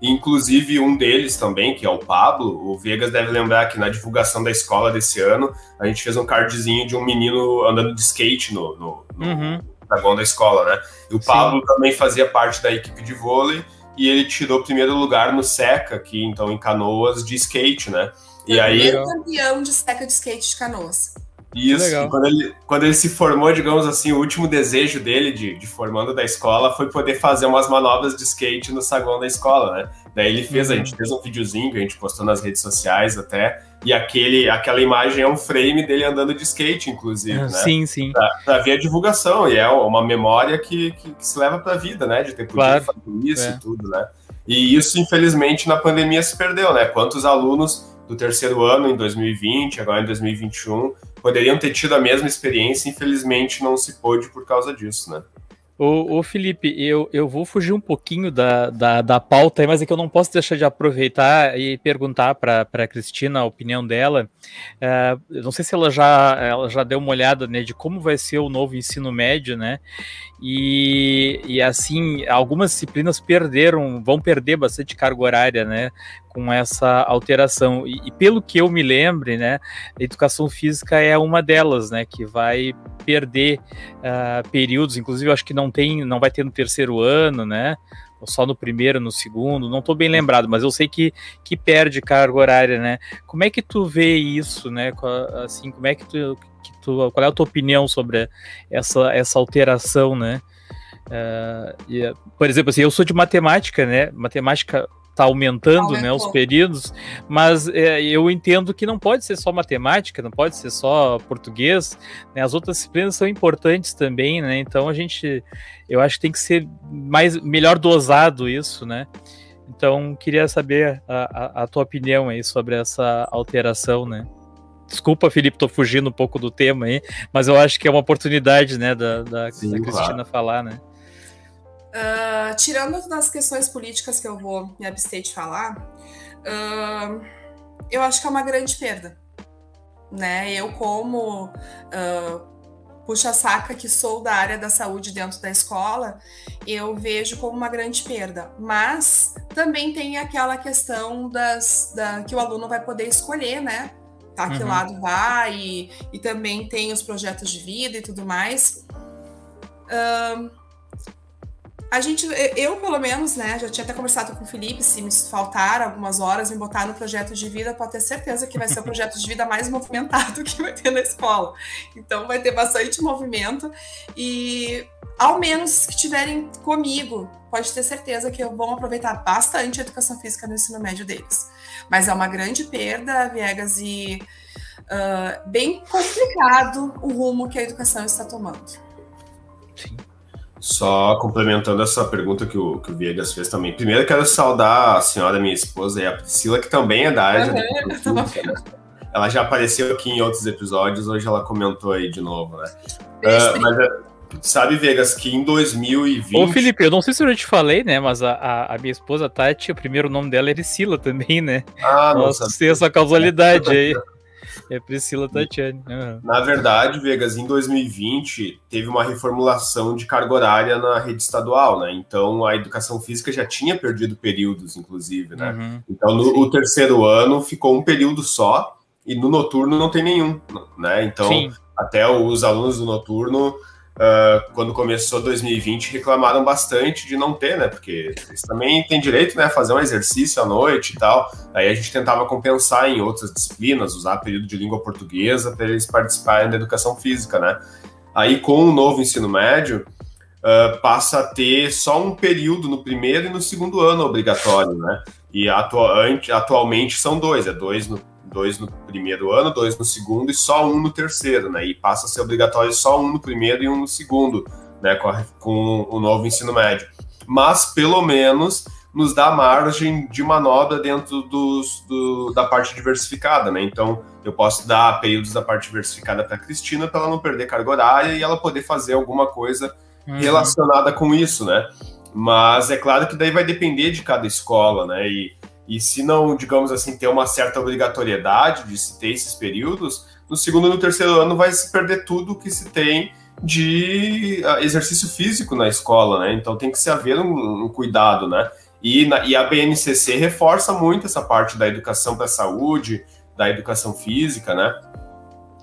Inclusive, um deles também, que é o Pablo, o Vegas deve lembrar que na divulgação da escola desse ano, a gente fez um cardzinho de um menino andando de skate no, no, no uhum. Dragão da escola, né? E o Pablo Sim. também fazia parte da equipe de vôlei e ele tirou o primeiro lugar no SECA, aqui então em Canoas, de skate, né? E aí. campeão de SECA de skate de Canoas. Isso, quando ele, quando ele se formou, digamos assim, o último desejo dele de, de formando da escola foi poder fazer umas manobras de skate no saguão da escola, né? Daí ele fez, uhum. a gente fez um videozinho que a gente postou nas redes sociais até, e aquele, aquela imagem é um frame dele andando de skate, inclusive, né? Sim, sim. Pra, pra ver a divulgação, e é uma memória que, que, que se leva pra vida, né? De ter podido claro. fazer isso é. e tudo, né? E isso, infelizmente, na pandemia se perdeu, né? Quantos alunos do terceiro ano em 2020, agora em 2021, poderiam ter tido a mesma experiência, infelizmente não se pôde por causa disso, né? Ô, ô, Felipe, eu, eu vou fugir um pouquinho da, da, da pauta, mas é que eu não posso deixar de aproveitar e perguntar para a Cristina a opinião dela. Uh, não sei se ela já, ela já deu uma olhada né, de como vai ser o novo ensino médio, né? E, e assim, algumas disciplinas perderam, vão perder bastante carga horária, né? Com essa alteração. E, e pelo que eu me lembre, né? A educação física é uma delas, né? Que vai perder uh, períodos, inclusive eu acho que não tem, não vai ter no terceiro ano, né? Ou só no primeiro, no segundo, não estou bem lembrado, mas eu sei que, que perde carga horária, né? Como é que tu vê isso, né? Assim, como é que tu, que tu, qual é a tua opinião sobre essa, essa alteração, né? Uh, e, por exemplo, assim, eu sou de matemática, né? Matemática está aumentando né, os períodos, mas é, eu entendo que não pode ser só matemática, não pode ser só português, né, as outras disciplinas são importantes também, né, então a gente, eu acho que tem que ser mais, melhor dosado isso, né, então queria saber a, a, a tua opinião aí sobre essa alteração, né. Desculpa, Felipe, tô fugindo um pouco do tema aí, mas eu acho que é uma oportunidade, né, da, da, Sim, da Cristina claro. falar, né. Uh, tirando das questões políticas que eu vou me abster de falar, uh, eu acho que é uma grande perda. Né? Eu, como uh, puxa-saca que sou da área da saúde dentro da escola, eu vejo como uma grande perda. Mas também tem aquela questão das, da, que o aluno vai poder escolher, né? Tá, que uhum. lado vai, e, e, também tem os projetos de vida e tudo mais. A gente, eu pelo menos, né, já tinha até conversado com o Felipe, se me faltar algumas horas, me botar no projeto de vida, pode ter certeza que vai ser o projeto de vida mais movimentado que vai ter na escola. Então vai ter bastante movimento e ao menos que tiverem comigo, pode ter certeza que vão aproveitar bastante a educação física no ensino médio deles. Mas é uma grande perda, Viegas, e uh, bem complicado o rumo que a educação está tomando. Sim. Só complementando essa pergunta que o, que o Viegas fez também. Primeiro, quero saudar a senhora, minha esposa, e a Priscila, que também é da área uhum, né? Ela já apareceu aqui em outros episódios, hoje ela comentou aí de novo, né? Uh, mas é, sabe, Vegas, que em 2020. Ô, Felipe, eu não sei se eu já te falei, né? Mas a, a, a minha esposa Tati, o primeiro nome dela é Ericila também, né? Ah, Nossa, tem essa causalidade aí. É Priscila Tatiane. Uhum. Na verdade, Vegas, em 2020 teve uma reformulação de carga horária na rede estadual, né? Então a educação física já tinha perdido períodos, inclusive, né? Uhum. Então no o terceiro ano ficou um período só e no noturno não tem nenhum, né? Então Sim. até os alunos do noturno Uh, quando começou 2020, reclamaram bastante de não ter, né? Porque eles também têm direito né, a fazer um exercício à noite e tal. Aí a gente tentava compensar em outras disciplinas, usar período de língua portuguesa para eles participarem da educação física, né? Aí com o novo ensino médio, uh, passa a ter só um período no primeiro e no segundo ano obrigatório, né? E atualmente são dois, é dois no dois no primeiro ano, dois no segundo e só um no terceiro, né? E passa a ser obrigatório só um no primeiro e um no segundo, né? Com, a, com o novo ensino médio. Mas, pelo menos, nos dá margem de manobra dentro dos, do, da parte diversificada, né? Então, eu posso dar períodos da parte diversificada para a Cristina para ela não perder carga horária e ela poder fazer alguma coisa uhum. relacionada com isso, né? Mas é claro que daí vai depender de cada escola, né? E, e se não, digamos assim, ter uma certa obrigatoriedade de se ter esses períodos, no segundo e no terceiro ano vai se perder tudo que se tem de ah, exercício físico na escola, né? Então tem que se haver um, um cuidado, né? E, na, e, a BNCC reforça muito essa parte da educação para a saúde, da educação física, né?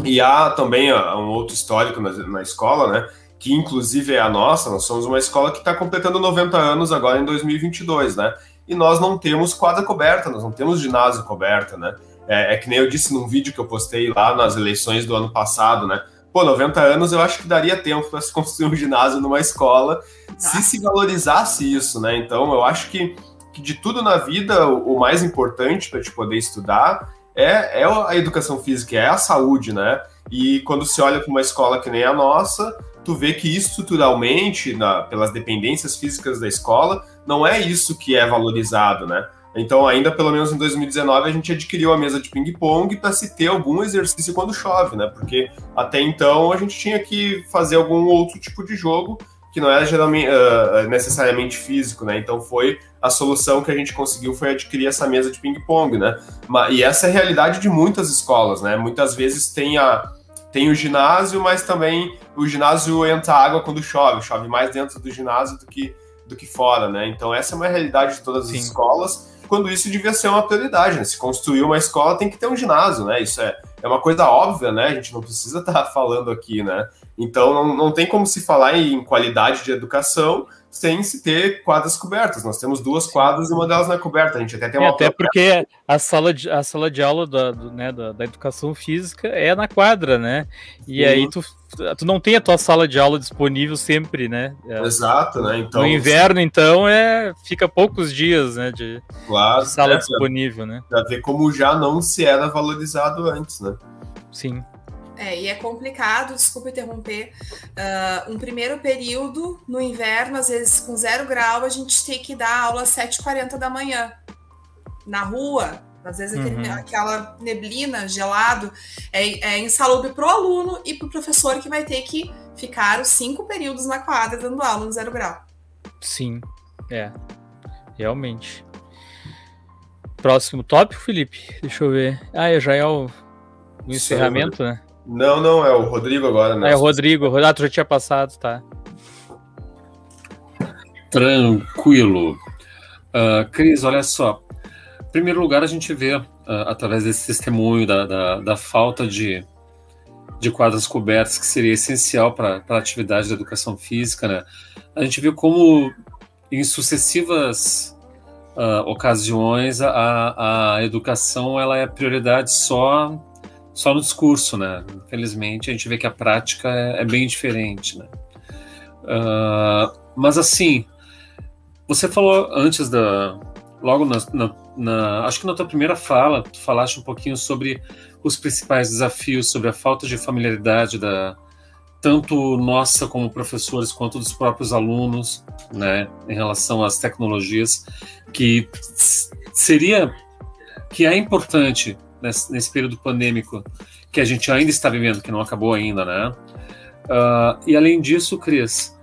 E há também ah, um outro histórico na, na escola, né? Que inclusive é a nossa, nós somos uma escola que está completando 90 anos agora em 2022, né? E nós não temos quadra coberta, nós não temos ginásio coberta, né? É, é que nem eu disse num vídeo que eu postei lá nas eleições do ano passado, né? Pô, 90 anos eu acho que daria tempo para se construir um ginásio numa escola se se valorizasse isso, né? Então eu acho que, que de tudo na vida o, o mais importante para te poder estudar é, é a educação física, é a saúde, né? E quando se olha para uma escola que nem a nossa, tu vê que estruturalmente, na, pelas dependências físicas da escola, não é isso que é valorizado, né? Então, ainda pelo menos em 2019, a gente adquiriu a mesa de ping-pong para se ter algum exercício quando chove, né? Porque até então a gente tinha que fazer algum outro tipo de jogo que não era geralmente, uh, necessariamente físico, né? Então foi a solução que a gente conseguiu foi adquirir essa mesa de ping-pong, né? E essa é a realidade de muitas escolas, né? Muitas vezes tem a tem o ginásio, mas também o ginásio entra água quando chove, chove mais dentro do ginásio do que do que fora, né? Então essa é uma realidade de todas as Sim. escolas quando isso devia ser uma prioridade, né? Se construir uma escola tem que ter um ginásio, né? Isso é, é uma coisa óbvia, né? A gente não precisa estar tá falando aqui, né? Então não, não tem como se falar em qualidade de educação sem se ter quadras cobertas. Nós temos duas quadras e uma delas não é coberta. A gente até tem uma. É, até porque a sala de, a sala de aula da, do, né, da, da, educação física é na quadra, né? E uhum. aí tu, tu não tem a tua sala de aula disponível sempre, né? É, Exato, né? Então, no inverno, então, é fica poucos dias, né? De, claro, de sala é, disponível, né? Pra ver como já não se era valorizado antes, né? Sim. É, e é complicado, desculpa interromper, uh, um primeiro período no inverno, às vezes com zero grau, a gente tem que dar aula às 7h40 da manhã, na rua, às vezes aquele, uhum. aquela neblina, gelado, é, é insalubre para o aluno e para o professor que vai ter que ficar os cinco períodos na quadra dando aula no zero grau. Sim, é, realmente. Próximo tópico, Felipe? Deixa eu ver. Ah, já é o, o encerramento, né? Não, não, é o Rodrigo agora, né? É o Rodrigo, o Renato já tinha passado, tá. Tranquilo. Uh, Cris, olha só. Em primeiro lugar, a gente vê, uh, através desse testemunho da, da, da, falta de, de quadras cobertas, que seria essencial para a atividade da educação física, né? A gente viu como, em sucessivas uh, ocasiões, a, a educação ela é prioridade só só no discurso, né? Infelizmente, a gente vê que a prática é, é bem diferente, né? Uh, mas assim, você falou antes da. Logo na, na, na, Acho que na tua primeira fala, tu falaste um pouquinho sobre os principais desafios, sobre a falta de familiaridade da. Tanto nossa como professores, quanto dos próprios alunos, né, em relação às tecnologias, que seria, que é importante nesse, nesse período pandêmico que a gente ainda está vivendo, que não acabou ainda, né? Uh, e além disso, Cris,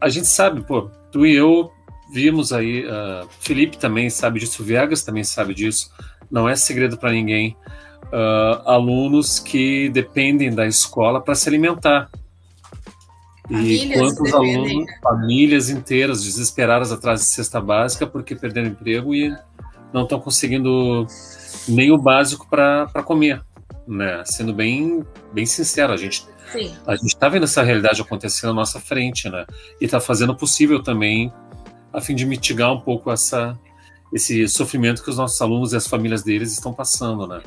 a gente sabe, pô, tu e eu vimos aí, uh, Felipe também sabe disso, Viegas também sabe disso, não é segredo para ninguém, uh, alunos que dependem da escola para se alimentar. E quantos alunos, famílias inteiras desesperadas atrás de cesta básica porque perderam emprego e não estão conseguindo nem o básico para comer, né? Sendo bem, bem sincero, a gente Sim. a gente está vendo essa realidade acontecendo na nossa frente, né? E está fazendo o possível também a fim de mitigar um pouco essa esse sofrimento que os nossos alunos e as famílias deles estão passando, né?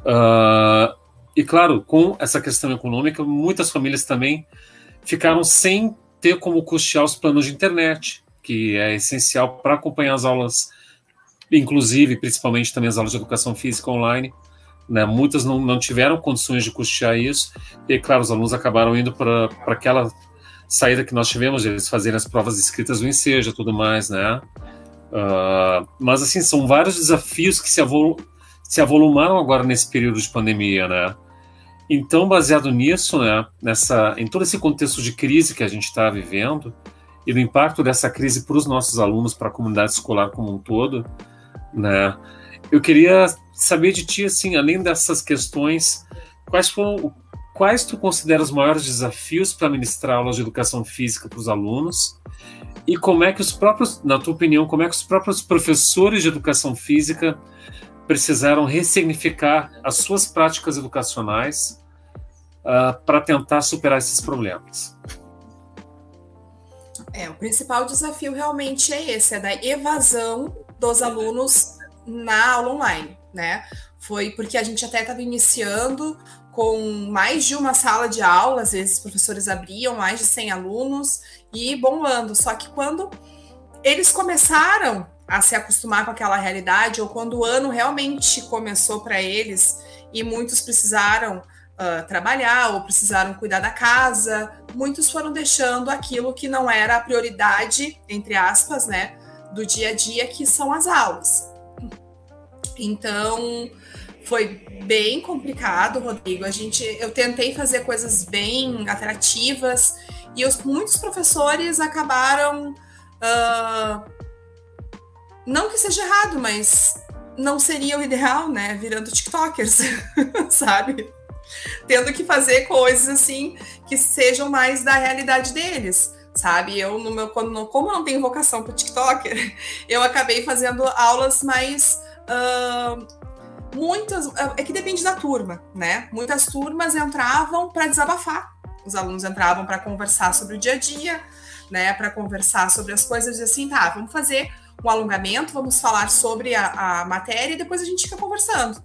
Uh, e claro, com essa questão econômica, muitas famílias também ficaram sem ter como custear os planos de internet, que é essencial para acompanhar as aulas inclusive, principalmente também as aulas de educação física online. Né, muitas não, não tiveram condições de custear isso, e claro, os alunos acabaram indo para aquela saída que nós tivemos, eles fazerem as provas escritas do Enseja tudo mais, né? Uh, mas, assim, são vários desafios que se, avol se avolumaram agora nesse período de pandemia, né? Então, baseado nisso, né, nessa, em todo esse contexto de crise que a gente está vivendo e do impacto dessa crise para os nossos alunos, para a comunidade escolar como um todo, né, eu queria saber de ti, assim, além dessas questões, quais foram, quais tu considera os maiores desafios para ministrar aulas de educação física para os alunos e como é que os próprios, na tua opinião, como é que os próprios professores de educação física precisaram ressignificar as suas práticas educacionais uh, para tentar superar esses problemas? É, o principal desafio realmente é esse, é da evasão dos alunos na aula online, né? Foi porque a gente até estava iniciando com mais de uma sala de aula, às vezes os professores abriam mais de 100 alunos e bombando. Só que quando eles começaram a se acostumar com aquela realidade, ou quando o ano realmente começou para eles e muitos precisaram uh, trabalhar ou precisaram cuidar da casa, muitos foram deixando aquilo que não era a prioridade, entre aspas, né, do dia a dia, que são as aulas. Então, foi bem complicado, Rodrigo. A gente, eu tentei fazer coisas bem atrativas e os, muitos professores acabaram uh, não que seja errado, mas não seria o ideal, né? Virando TikTokers, sabe? Tendo que fazer coisas assim que sejam mais da realidade deles, sabe? Eu, no meu, quando, como não tenho vocação para TikToker, eu acabei fazendo aulas mais. Uh, muitas. É que depende da turma, né? Muitas turmas entravam para desabafar. Os alunos entravam para conversar sobre o dia a dia, né? Para conversar sobre as coisas e assim, tá, vamos fazer um alongamento, vamos falar sobre a, a matéria e depois a gente fica conversando.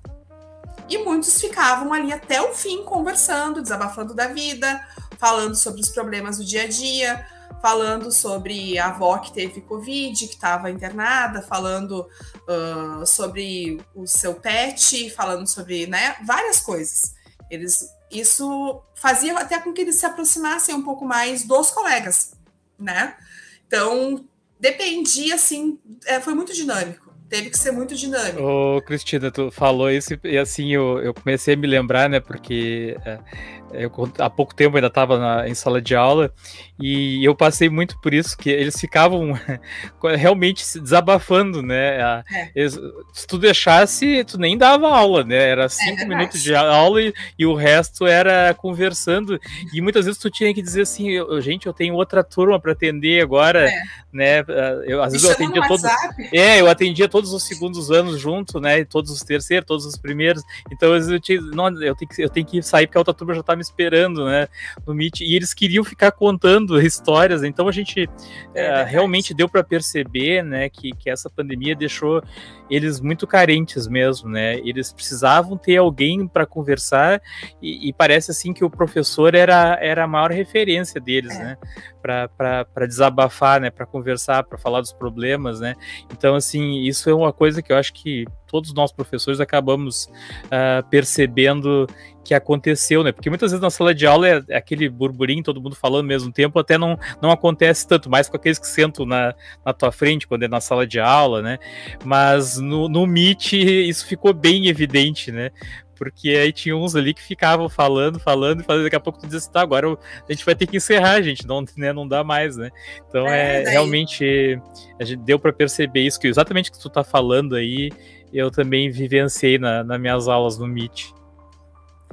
E muitos ficavam ali até o fim conversando, desabafando da vida, falando sobre os problemas do dia a dia, falando sobre a avó que teve Covid, que estava internada, falando uh, sobre o seu pet, falando sobre né, várias coisas. Eles, isso fazia até com que eles se aproximassem um pouco mais dos colegas, né? Então, dependia, assim, é, foi muito dinâmico. Teve que ser muito dinâmico. Ô, Cristina, tu falou isso e assim eu, eu comecei a me lembrar, né? Porque é, eu, há pouco tempo ainda estava em sala de aula e eu passei muito por isso, que eles ficavam realmente se desabafando, né? É. Eles, se tu deixasse, tu nem dava aula, né? Era é cinco é minutos de aula e, e, o resto era conversando. E muitas vezes tu tinha que dizer assim, gente, eu tenho outra turma para atender agora, é. né? Eu, às vezes eu atendia todos. É, eu atendia todos os segundos anos junto, né? Todos os terceiros, todos os primeiros. Então eu tinha, não, eu tenho que, eu tenho que sair porque a outra turma já tá me esperando, né? No Meet. E eles queriam ficar contando histórias. Então a gente é, é realmente deu para perceber, né, que, que essa pandemia deixou eles muito carentes mesmo, né? Eles precisavam ter alguém para conversar e, e, parece assim que o professor era, era a maior referência deles, é. né? Para desabafar, né? Para conversar, para falar dos problemas, né? Então, assim, isso é uma coisa que eu acho que todos nós professores acabamos uh, percebendo que aconteceu, né? Porque muitas vezes na sala de aula é, é, aquele burburinho, todo mundo falando ao mesmo tempo, até não, não acontece tanto, mais com aqueles que sentam na, na tua frente quando é na sala de aula, né? Mas no, no Meet isso ficou bem evidente, né? Porque aí tinha uns ali que ficavam falando, falando, falando, daqui a pouco tu diz assim, tá, agora a gente vai ter que encerrar, gente, não, né, não dá mais, né? Então é, é realmente a gente deu para perceber isso, que exatamente o que tu tá falando aí, eu também vivenciei na, nas minhas aulas no Meet.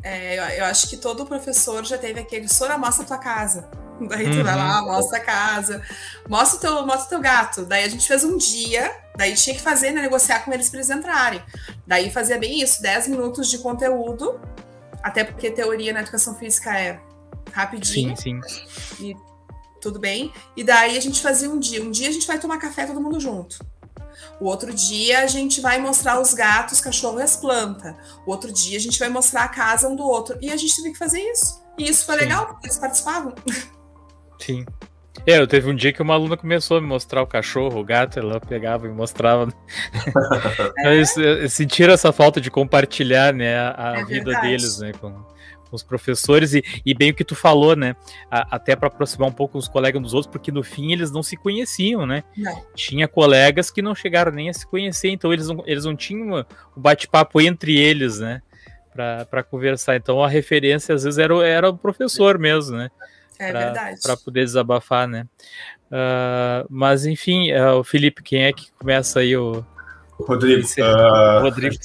É, eu, eu, acho que todo professor já teve aquele Sora, mostra tua casa. Daí tu uhum. vai lá, uhum. mostra a casa, mostra o teu, mostra teu gato. Daí a gente fez um dia, daí tinha que fazer, né, negociar com eles para eles entrarem. Daí fazia bem isso, 10 minutos de conteúdo, até porque teoria na educação física é rapidinho. Sim, sim. E tudo bem. E daí a gente fazia um dia. Um dia a gente vai tomar café todo mundo junto. O outro dia a gente vai mostrar os gatos, cachorro e as plantas. O outro dia a gente vai mostrar a casa um do outro. E a gente teve que fazer isso. E isso foi Sim. legal, porque eles participavam. Sim. É, eu teve um dia que uma aluna começou a me mostrar o cachorro, o gato, ela pegava e mostrava. É. sentiram essa falta de compartilhar, né, a, é vida verdade. deles, né, com, os professores e, e, bem o que tu falou, né? A, até para aproximar um pouco os colegas dos outros, porque no fim eles não se conheciam, né? Não. Tinha colegas que não chegaram nem a se conhecer, então eles não, eles não tinham o bate-papo entre eles, né? para conversar. Então a referência às vezes era, era o professor mesmo, né? É pra, verdade. Para poder desabafar, né? Uh, mas enfim, uh, o Felipe, quem é que começa aí o. Rodrigo, uh, Rodrigo.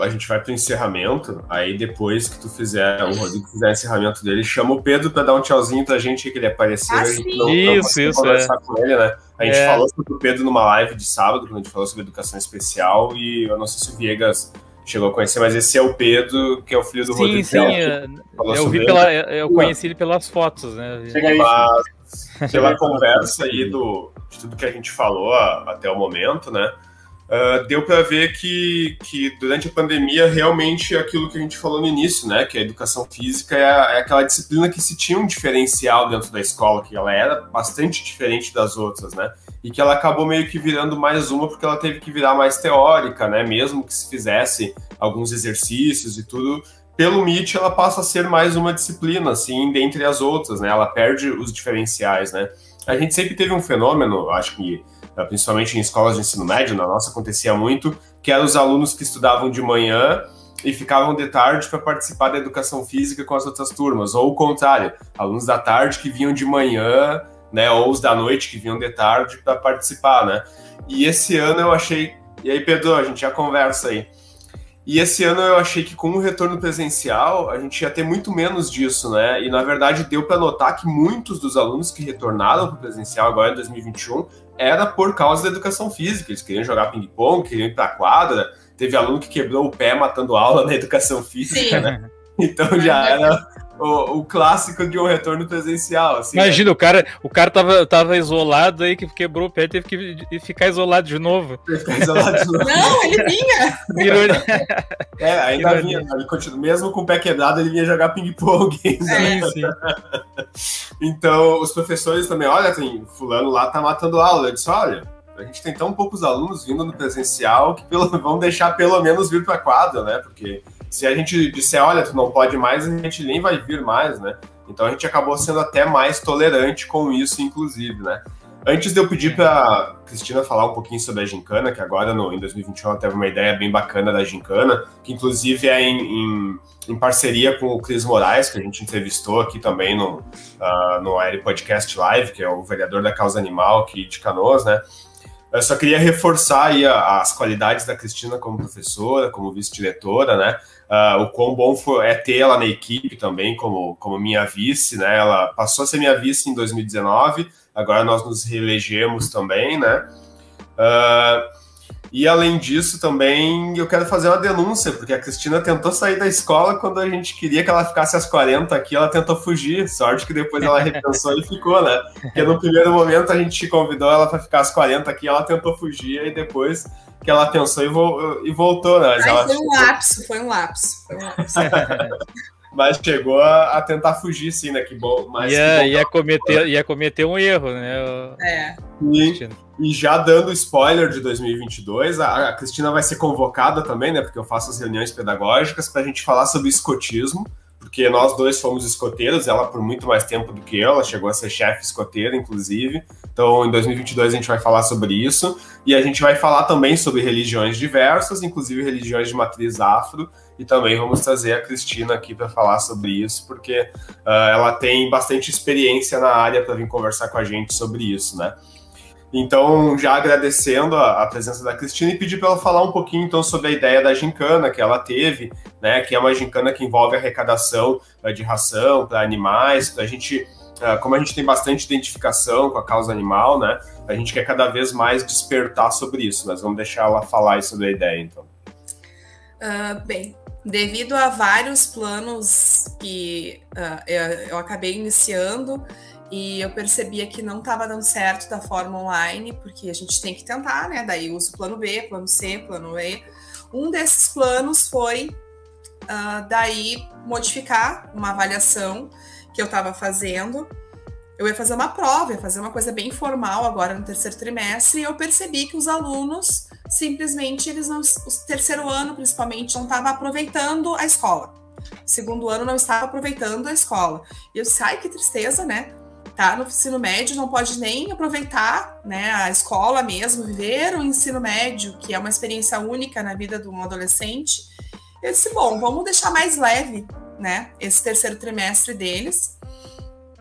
A, gente vai para o encerramento. Aí depois que tu fizer, o Rodrigo fizer o encerramento dele, chama o Pedro para dar um tchauzinho pra gente que ele apareceu. Ah. Não, isso, não isso. Conversar é. com ele, né? A gente é. falou sobre o Pedro numa live de sábado, quando a gente falou sobre educação especial, e eu não sei se o Viegas chegou a conhecer, mas esse é o Pedro, que é o filho do sim, Rodrigo. Sim, sim. Eu, vi pela, eu conheci ele pelas fotos, né? Chega aí. Mas, pela conversa aí do, de tudo que a gente falou a, até o momento, né? Uh, deu para ver que, que durante a pandemia realmente aquilo que a gente falou no início, né, que a educação física é, é, aquela disciplina que se tinha um diferencial dentro da escola, que ela era bastante diferente das outras, né, e que ela acabou meio que virando mais uma porque ela teve que virar mais teórica, né, mesmo que se fizesse alguns exercícios e tudo, pelo MIT ela passa a ser mais uma disciplina, assim, dentre as outras, né, ela perde os diferenciais, né. A gente sempre teve um fenômeno, acho que principalmente em escolas de ensino médio, na nossa acontecia muito, que eram os alunos que estudavam de manhã e ficavam de tarde para participar da educação física com as outras turmas, ou o contrário, alunos da tarde que vinham de manhã, né, ou os da noite que vinham de tarde para participar, né? E esse ano eu achei, e aí Pedro, a gente já conversa aí. E esse ano eu achei que com o retorno presencial a gente ia ter muito menos disso, né? E na verdade deu para notar que muitos dos alunos que retornaram para o presencial agora em 2021 era por causa da educação física. Eles queriam jogar ping-pong, queriam ir para a quadra. Teve aluno que quebrou o pé matando aula na educação física, Sim. né? Então já era o, o, clássico de um retorno presencial. Assim, Imagina, né? o cara, o cara tava, tava isolado aí, que quebrou o pé, teve que ficar isolado de novo. Ficar isolado de novo. Não, ele vinha! Virou... É, ainda vinha, ele continua, mesmo com o pé quebrado, ele vinha jogar ping-pong. Né? Sim, sim. então, os professores também, olha, tem fulano lá tá matando aula. Eu disse, olha, a gente tem tão poucos alunos vindo no presencial que pelo, vão deixar pelo menos vir para a quadra, né? Porque se a gente disser, olha, tu não pode mais, a gente nem vai vir mais, né? Então a gente acabou sendo até mais tolerante com isso, inclusive, né? Antes de eu pedir para Cristina falar um pouquinho sobre a gincana, que agora no, em 2021 ela teve uma ideia bem bacana da gincana, que inclusive é em, em, em parceria com o Cris Moraes, que a gente entrevistou aqui também no, uh, no Air Podcast Live, que é o vereador da causa animal aqui de Canoas, né? Eu só queria reforçar aí as qualidades da Cristina como professora, como vice-diretora, né? Uh, o quão bom foi, é ter ela na equipe também como, como minha vice, né? Ela passou a ser minha vice em 2019, agora nós nos reelegemos também, né? Uh, e além disso, também eu quero fazer uma denúncia, porque a Cristina tentou sair da escola quando a gente queria que ela ficasse às 40 aqui, ela tentou fugir. Sorte que depois ela repensou e ficou, né? Porque no primeiro momento a gente convidou ela para ficar às 40 aqui, ela tentou fugir e depois que ela pensou e, vo e voltou, né? Mas Ai, foi, um lapso, foi um lapso, foi um lapso. mas chegou a, a, tentar fugir, sim, né? Que bom. Mas ia, que bom, ia, cometer, ia cometer um erro, né? É. E, e já dando spoiler de 2022, a, a, Cristina vai ser convocada também, né? Porque eu faço as reuniões pedagógicas para a gente falar sobre escotismo, porque nós dois fomos escoteiros, ela por muito mais tempo do que eu, ela chegou a ser chefe escoteira, inclusive. Então, em 2022 a gente vai falar sobre isso e a gente vai falar também sobre religiões diversas, inclusive religiões de matriz afro, e também vamos trazer a Cristina aqui para falar sobre isso, porque uh, ela tem bastante experiência na área para vir conversar com a gente sobre isso, né? Então, já agradecendo a, a, presença da Cristina e pedir para ela falar um pouquinho então sobre a ideia da gincana que ela teve, né? Que é uma gincana que envolve arrecadação uh, de ração para animais, para a gente, uh, como a gente tem bastante identificação com a causa animal, né? A gente quer cada vez mais despertar sobre isso. Nós vamos deixar ela falar sobre a ideia, então. Uh, bem, devido a vários planos que eu, eu acabei iniciando e eu percebia que não estava dando certo da forma online, porque a gente tem que tentar, né? Daí uso plano B, plano C, plano E. Um desses planos foi uh, daí modificar uma avaliação que eu estava fazendo. Eu ia fazer uma prova, ia fazer uma coisa bem formal agora no terceiro trimestre, e eu percebi que os alunos simplesmente eles não, o terceiro ano principalmente não estava aproveitando a escola. O segundo ano não estava aproveitando a escola. E eu sai que tristeza, né? Tá no ensino médio não pode nem aproveitar né, a escola mesmo, viver o ensino médio, que é uma experiência única na vida de um adolescente. Eu disse, bom, vamos deixar mais leve, né, esse terceiro trimestre deles,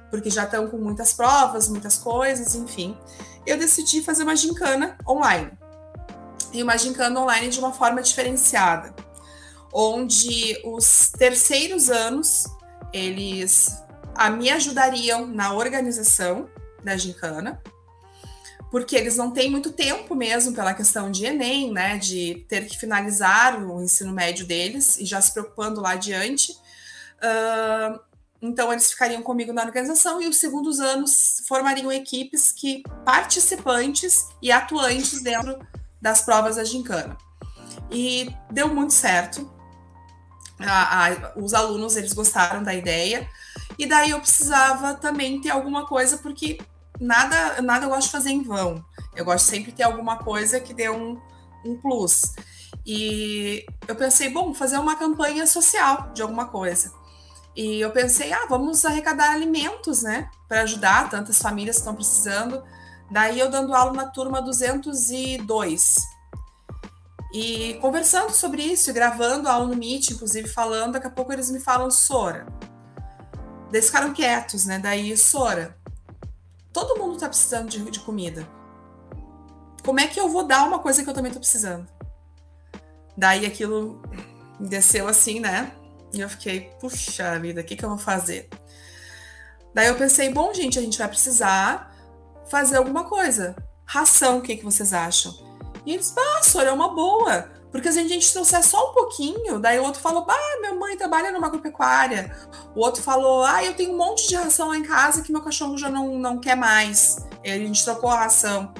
porque já estão com muitas provas, muitas coisas, enfim. Eu decidi fazer uma gincana online. E uma gincana online de uma forma diferenciada, onde os terceiros anos, eles a, me ajudariam na organização da gincana, porque eles não têm muito tempo mesmo pela questão de Enem, né, de ter que finalizar o ensino médio deles e já se preocupando lá adiante. Uh, então, eles ficariam comigo na organização e os segundos anos formariam equipes que participantes e atuantes dentro das provas da gincana. E deu muito certo. A, a, os alunos eles gostaram da ideia e daí eu precisava também ter alguma coisa porque nada, nada eu gosto de fazer em vão. Eu gosto sempre de ter alguma coisa que dê um, um plus. E eu pensei, bom, fazer uma campanha social de alguma coisa. E eu pensei, ah, vamos arrecadar alimentos, né, para ajudar tantas famílias que estão precisando. Daí eu dando aula na turma 202. E conversando sobre isso, gravando aula no Meet, inclusive falando, daqui a pouco eles me falam, Sora. Eles ficaram quietos, né? Daí, Sora, Todo mundo tá precisando de, de comida. Como é que eu vou dar uma coisa que eu também tô precisando? Daí aquilo desceu assim, né? E eu fiquei, puxa vida, o que, que eu vou fazer? Daí eu pensei, bom, gente, a gente vai precisar fazer alguma coisa. Ração, o que, que vocês acham? E eles, ah, Sora, é uma boa. Porque se a gente trouxer só um pouquinho, daí o outro falou, ah, minha mãe trabalha numa agropecuária. O outro falou, ah, eu tenho um monte de ração lá em casa que meu cachorro já não, não quer mais. E a gente trocou a ração.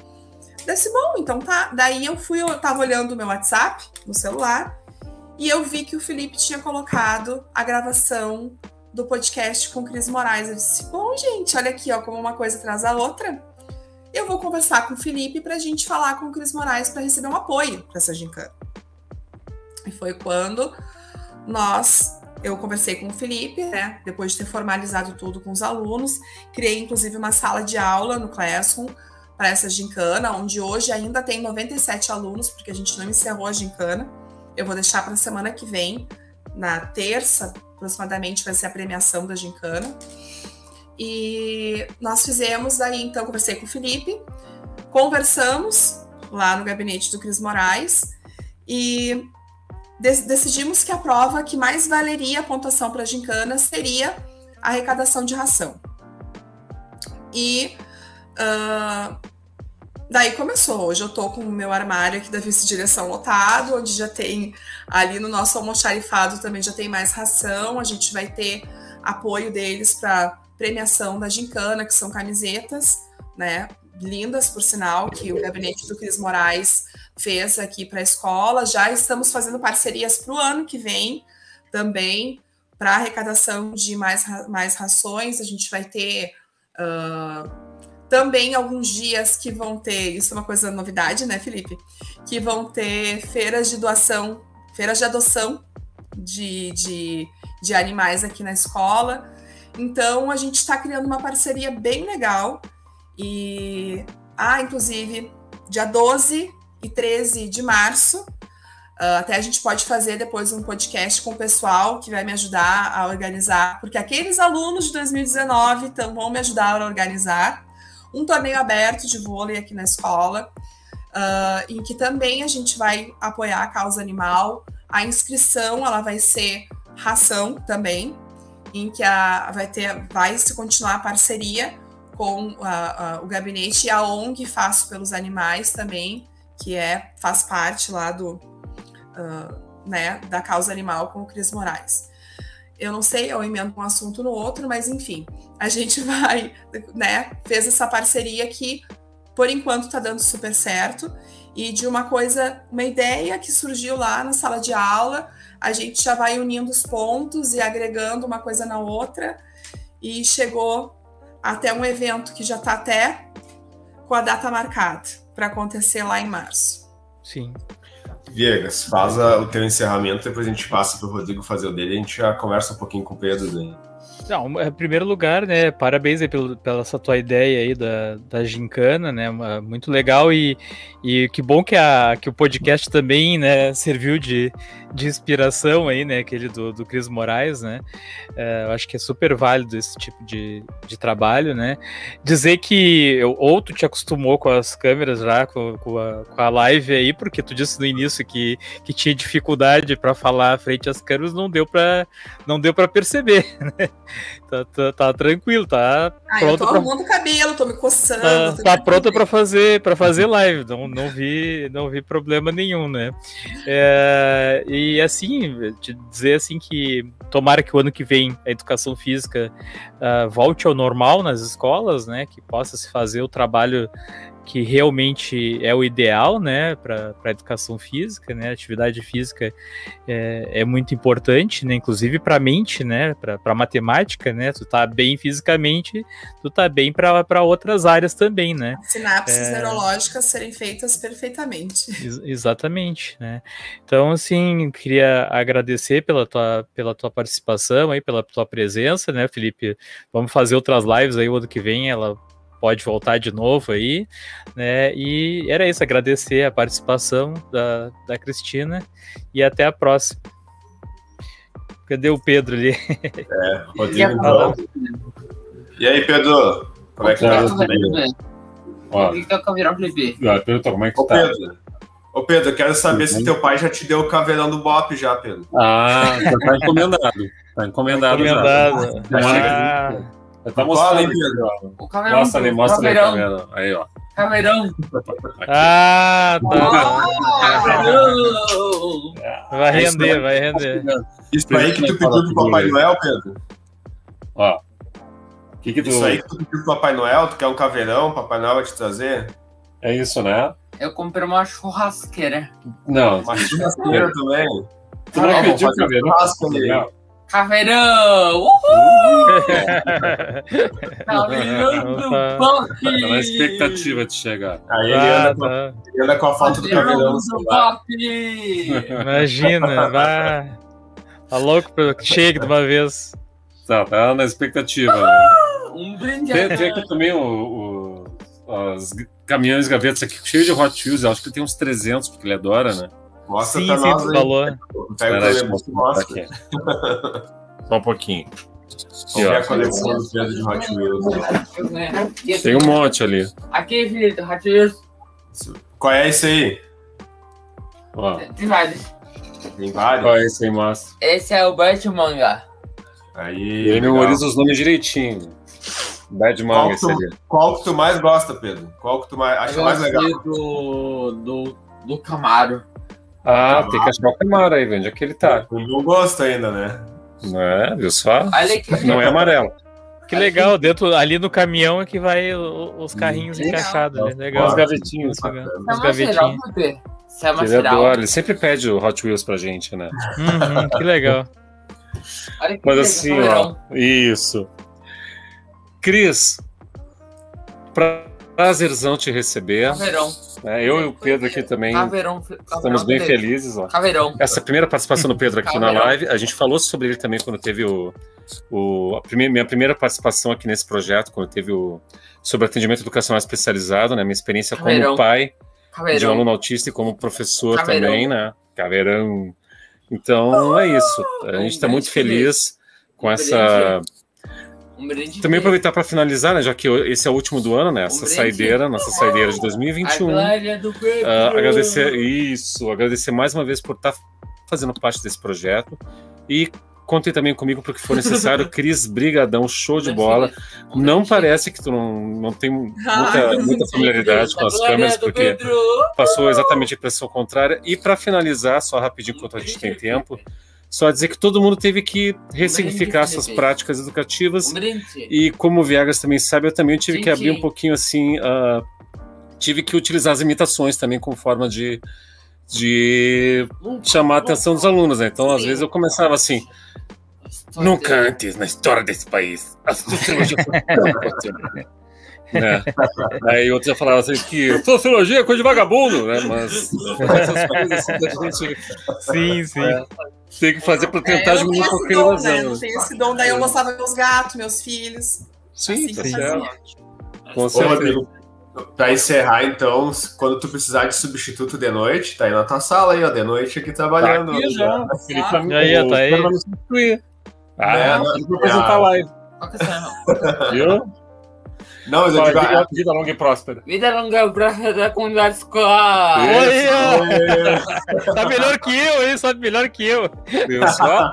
Desse bom, então tá. Daí eu fui, eu tava olhando o meu WhatsApp no celular e eu vi que o Felipe tinha colocado a gravação do podcast com Cris Moraes. Eu disse, bom, gente, olha aqui, ó, como uma coisa traz a outra. Eu vou conversar com o Felipe para a gente falar com o Cris Moraes para receber um apoio para essa gincana. E foi quando nós eu conversei com o Felipe, né, depois de ter formalizado tudo com os alunos, criei inclusive uma sala de aula no Classroom para essa gincana, onde hoje ainda tem 97 alunos, porque a gente não encerrou a gincana. Eu vou deixar para a semana que vem, na terça, aproximadamente, vai ser a premiação da gincana. E nós fizemos aí, então, conversei com o Felipe, conversamos lá no gabinete do Cris Moraes e decidimos que a prova que mais valeria a pontuação para a gincana seria a arrecadação de ração. E uh, daí começou. Hoje eu estou com o meu armário aqui da vice-direção lotado, onde já tem ali no nosso almoxarifado também já tem mais ração. A gente vai ter apoio deles para premiação da gincana, que são camisetas, né? Lindas, por sinal, que o gabinete do Cris Moraes fez aqui para a escola. Já estamos fazendo parcerias para o ano que vem também, para arrecadação de mais, mais rações. A gente vai ter uh, também alguns dias que vão ter, isso é uma coisa novidade, né, Felipe? Que vão ter feiras de doação, feiras de adoção de, de, de animais aqui na escola. Então a gente está criando uma parceria bem legal. E ah, inclusive, dia 12 e 13 de março. Uh, até a gente pode fazer depois um podcast com o pessoal que vai me ajudar a organizar, porque aqueles alunos de 2019 então, vão me ajudar a organizar um torneio aberto de vôlei aqui na escola, uh, em que também a gente vai apoiar a causa animal. A inscrição ela vai ser ração também, em que a, vai ter, vai se continuar a parceria com a, a, o gabinete e a ONG Faço pelos Animais também, que é faz parte lá do uh, né, da causa animal com o Cris Moraes. Eu não sei, eu emendo um assunto no outro, mas enfim, a gente vai, né, fez essa parceria que por enquanto está dando super certo. E de uma coisa, uma ideia que surgiu lá na sala de aula, a gente já vai unindo os pontos e agregando uma coisa na outra. E chegou até um evento que já está até com a data marcada para acontecer lá em março. Sim. Viegas, faz a, o teu encerramento, depois a gente passa para o Rodrigo fazer o dele, a gente já conversa um pouquinho com o Pedro. Né? Não, em primeiro lugar, né, parabéns aí pelo, pela essa tua ideia aí da, da gincana, né, muito legal e, e que bom que, a, que o podcast também, né, serviu de, de inspiração aí, né, aquele do, do Cris Moraes, né, é, eu acho que é super válido esse tipo de, de trabalho, né, dizer que eu, ou tu te acostumou com as câmeras já, com, com, a, com a live aí, porque tu disse no início que, que tinha dificuldade para falar frente às câmeras, não deu para não deu para perceber, né, tá, tá, tá, tranquilo, tá ah, pronto. Eu tô arrumando o cabelo, tô me coçando. Tá, tá pronta para fazer para fazer live, não, não vi não vi problema nenhum, né? É, e assim, dizer assim que tomara que o ano que vem a educação física uh, volte ao normal nas escolas, né? Que possa se fazer o trabalho que realmente é o ideal, né, para a educação física, né, atividade física é, é muito importante, né, inclusive para a mente, né, para a matemática, né, tu tá bem fisicamente, tu tá bem para outras áreas também, né. Sinapses é... neurológicas serem feitas perfeitamente. Ex exatamente, né. Então, assim, queria agradecer pela tua, pela tua participação aí, pela tua presença, né, Felipe, vamos fazer outras lives aí o ano que vem, ela pode voltar de novo aí, né? E era isso, agradecer a participação da, da Cristina e até a próxima. Cadê o Pedro ali? É, Rodrigo então. E aí, Pedro? Como é que tá? Que tá o caveirão como é que Ô, tá? Pedro. Ô, Pedro, eu quero saber se teu pai já te deu o caveirão do Bop já, Pedro. Ah, já tá encomendado. Tá encomendado, encomendado já. já. Ah. Tá mostrando aí, Pedro. O caveirão. Mostra ali, mostra ali, caveirão. Aí, ó. Caveirão. Ah, tá. Caveirão. Vai render, vai render. Isso aí que tu pediu pro Papai Noel, Pedro? Ó. Que que tu... Isso aí que tu pediu pro Papai Noel, tu quer um caveirão, Papai Noel vai te trazer? É isso, né? Eu comprei uma churrasqueira. Não. Uma churrasqueira também. Tu não pediu caveirão? Caveirão! Uhul! Caveirão do Pop! Tá na expectativa de chegar. Aí ele, ah, anda, tá. ele anda com a foto do caveirão do Pop! Imagina, vai. Tá louco pra que chegue de uma vez. Tá, tá na expectativa. Né? Um brinde Tem, tem aqui também o, o, os caminhões gavetas aqui cheios de Hot Wheels. Eu acho que tem uns 300, porque ele adora, né? Mostra sim, pra sim, nós aí. falou. Pega o mostra. mostra. Só um pouquinho. Ver a coleção do Pedro de Hot Wheels. Tem um monte ali. Aqui, filho, do Hot Wheels. Qual é esse aí? Ó. Tem vários. Tem vários? Qual é esse aí? Esse é o Bad Manga. Aí, ele memoriza os nomes direitinho. Bad Manga, qual esse ali. Qual que tu mais gosta, Pedro? Qual que tu mais, acha mais legal? Do, do, do Camaro. Ah, Camaro. tem que achar o Camaro aí, onde é que ele tá? Bom gosto ainda, né? Não é, viu só? Que... Não é amarelo. Que legal, dentro ali no caminhão é que vai os carrinhos legal. encaixados, né? Legal. Os gavetinhos. Os gavetinhos. Você é uma ele adora, ele sempre pede o Hot Wheels pra gente, né? Uhum, que legal. Que Mas assim, ó. Isso. Cris, prazerzão te receber. Caveirão. É, eu e o Pedro aqui também Caveirão, estamos bem felizes. Ó. Caveirão. Essa primeira participação do Pedro aqui Caveirão. na live, a gente falou sobre ele também quando teve o, o a primeira, minha primeira participação aqui nesse projeto, quando teve o sobre atendimento educacional especializado, né? Minha experiência Caveirão. como pai Caveirão. de um aluno autista e como professor Caveirão. também, né? Caveirão. Então é isso. A gente está muito feliz com essa Também aproveitar para finalizar, né, já que esse é o último do ano, né? Essa saideira, nossa saideira de 2021. Uh, ah, agradecer isso, agradecer mais uma vez por estar tá fazendo parte desse projeto e contem também comigo para o que for necessário. Cris, brigadão, show de bola. Não parece que tu não, não tem muita, muita familiaridade com as câmeras, porque passou exatamente a impressão contrária. E para finalizar, só rapidinho, enquanto a gente tem tempo, só dizer que todo mundo teve que ressignificar suas práticas educativas. E como o Viegas também sabe, eu também tive que abrir um pouquinho assim. Uh, tive que utilizar as imitações também como forma de, de chamar a atenção dos alunos. Né? Então, às vezes, eu começava assim. Nunca antes na história desse país a sociologia foi tão né? Aí outros já falavam assim que sociologia é coisa de vagabundo, né? Mas essas coisas assim que a gente Sim, sim. É. tem que fazer para tentar É, não diminuir um pouquinho dom, né? Eu evasão. não tenho esse dom, daí eu mostrava meus gatos, meus filhos. Sim, assim tá certo. Com Ô, certeza. Rodrigo, pra encerrar, então, quando tu precisar de substituto de noite, tá aí na tua sala aí, ó, de noite aqui Tá trabalhando. aqui já. Felipe me- E aí, tá aí? vai me substituir. Ah, É, apresentar ah. lá, hein? Qual que é o seu nome? viu? Não, mas eu digo, vida, vida longa e próspera. Vida longa pra da comunidade escolar. Oi, tá melhor que eu, hein? Sabe melhor que eu. Viu só?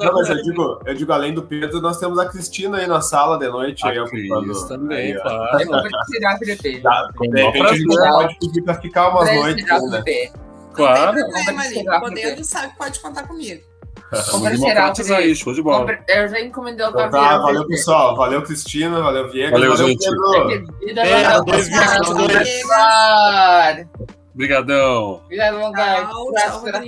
não, mas eu digo, eu digo, além do Pedro, nós temos a Cristina aí na sala de noite. aí, A Cris também, aí, claro. Eu vou tirar a. Dá- De repente a gente pode pedir pra ficar umas noites, a né? Claro. Não tem problema, ali. Vamos Podendo, sabe que pode contar comigo. Vamos democratizar aí, show de bola. Compre- Eu já encomendei o Então tá, valeu pessoal, valeu Cristina, valeu Viegas, Valeu, valeu, gente. Pedro. É, dois. escolar. Obrigadão. Tchau, tchau, Rodrigo.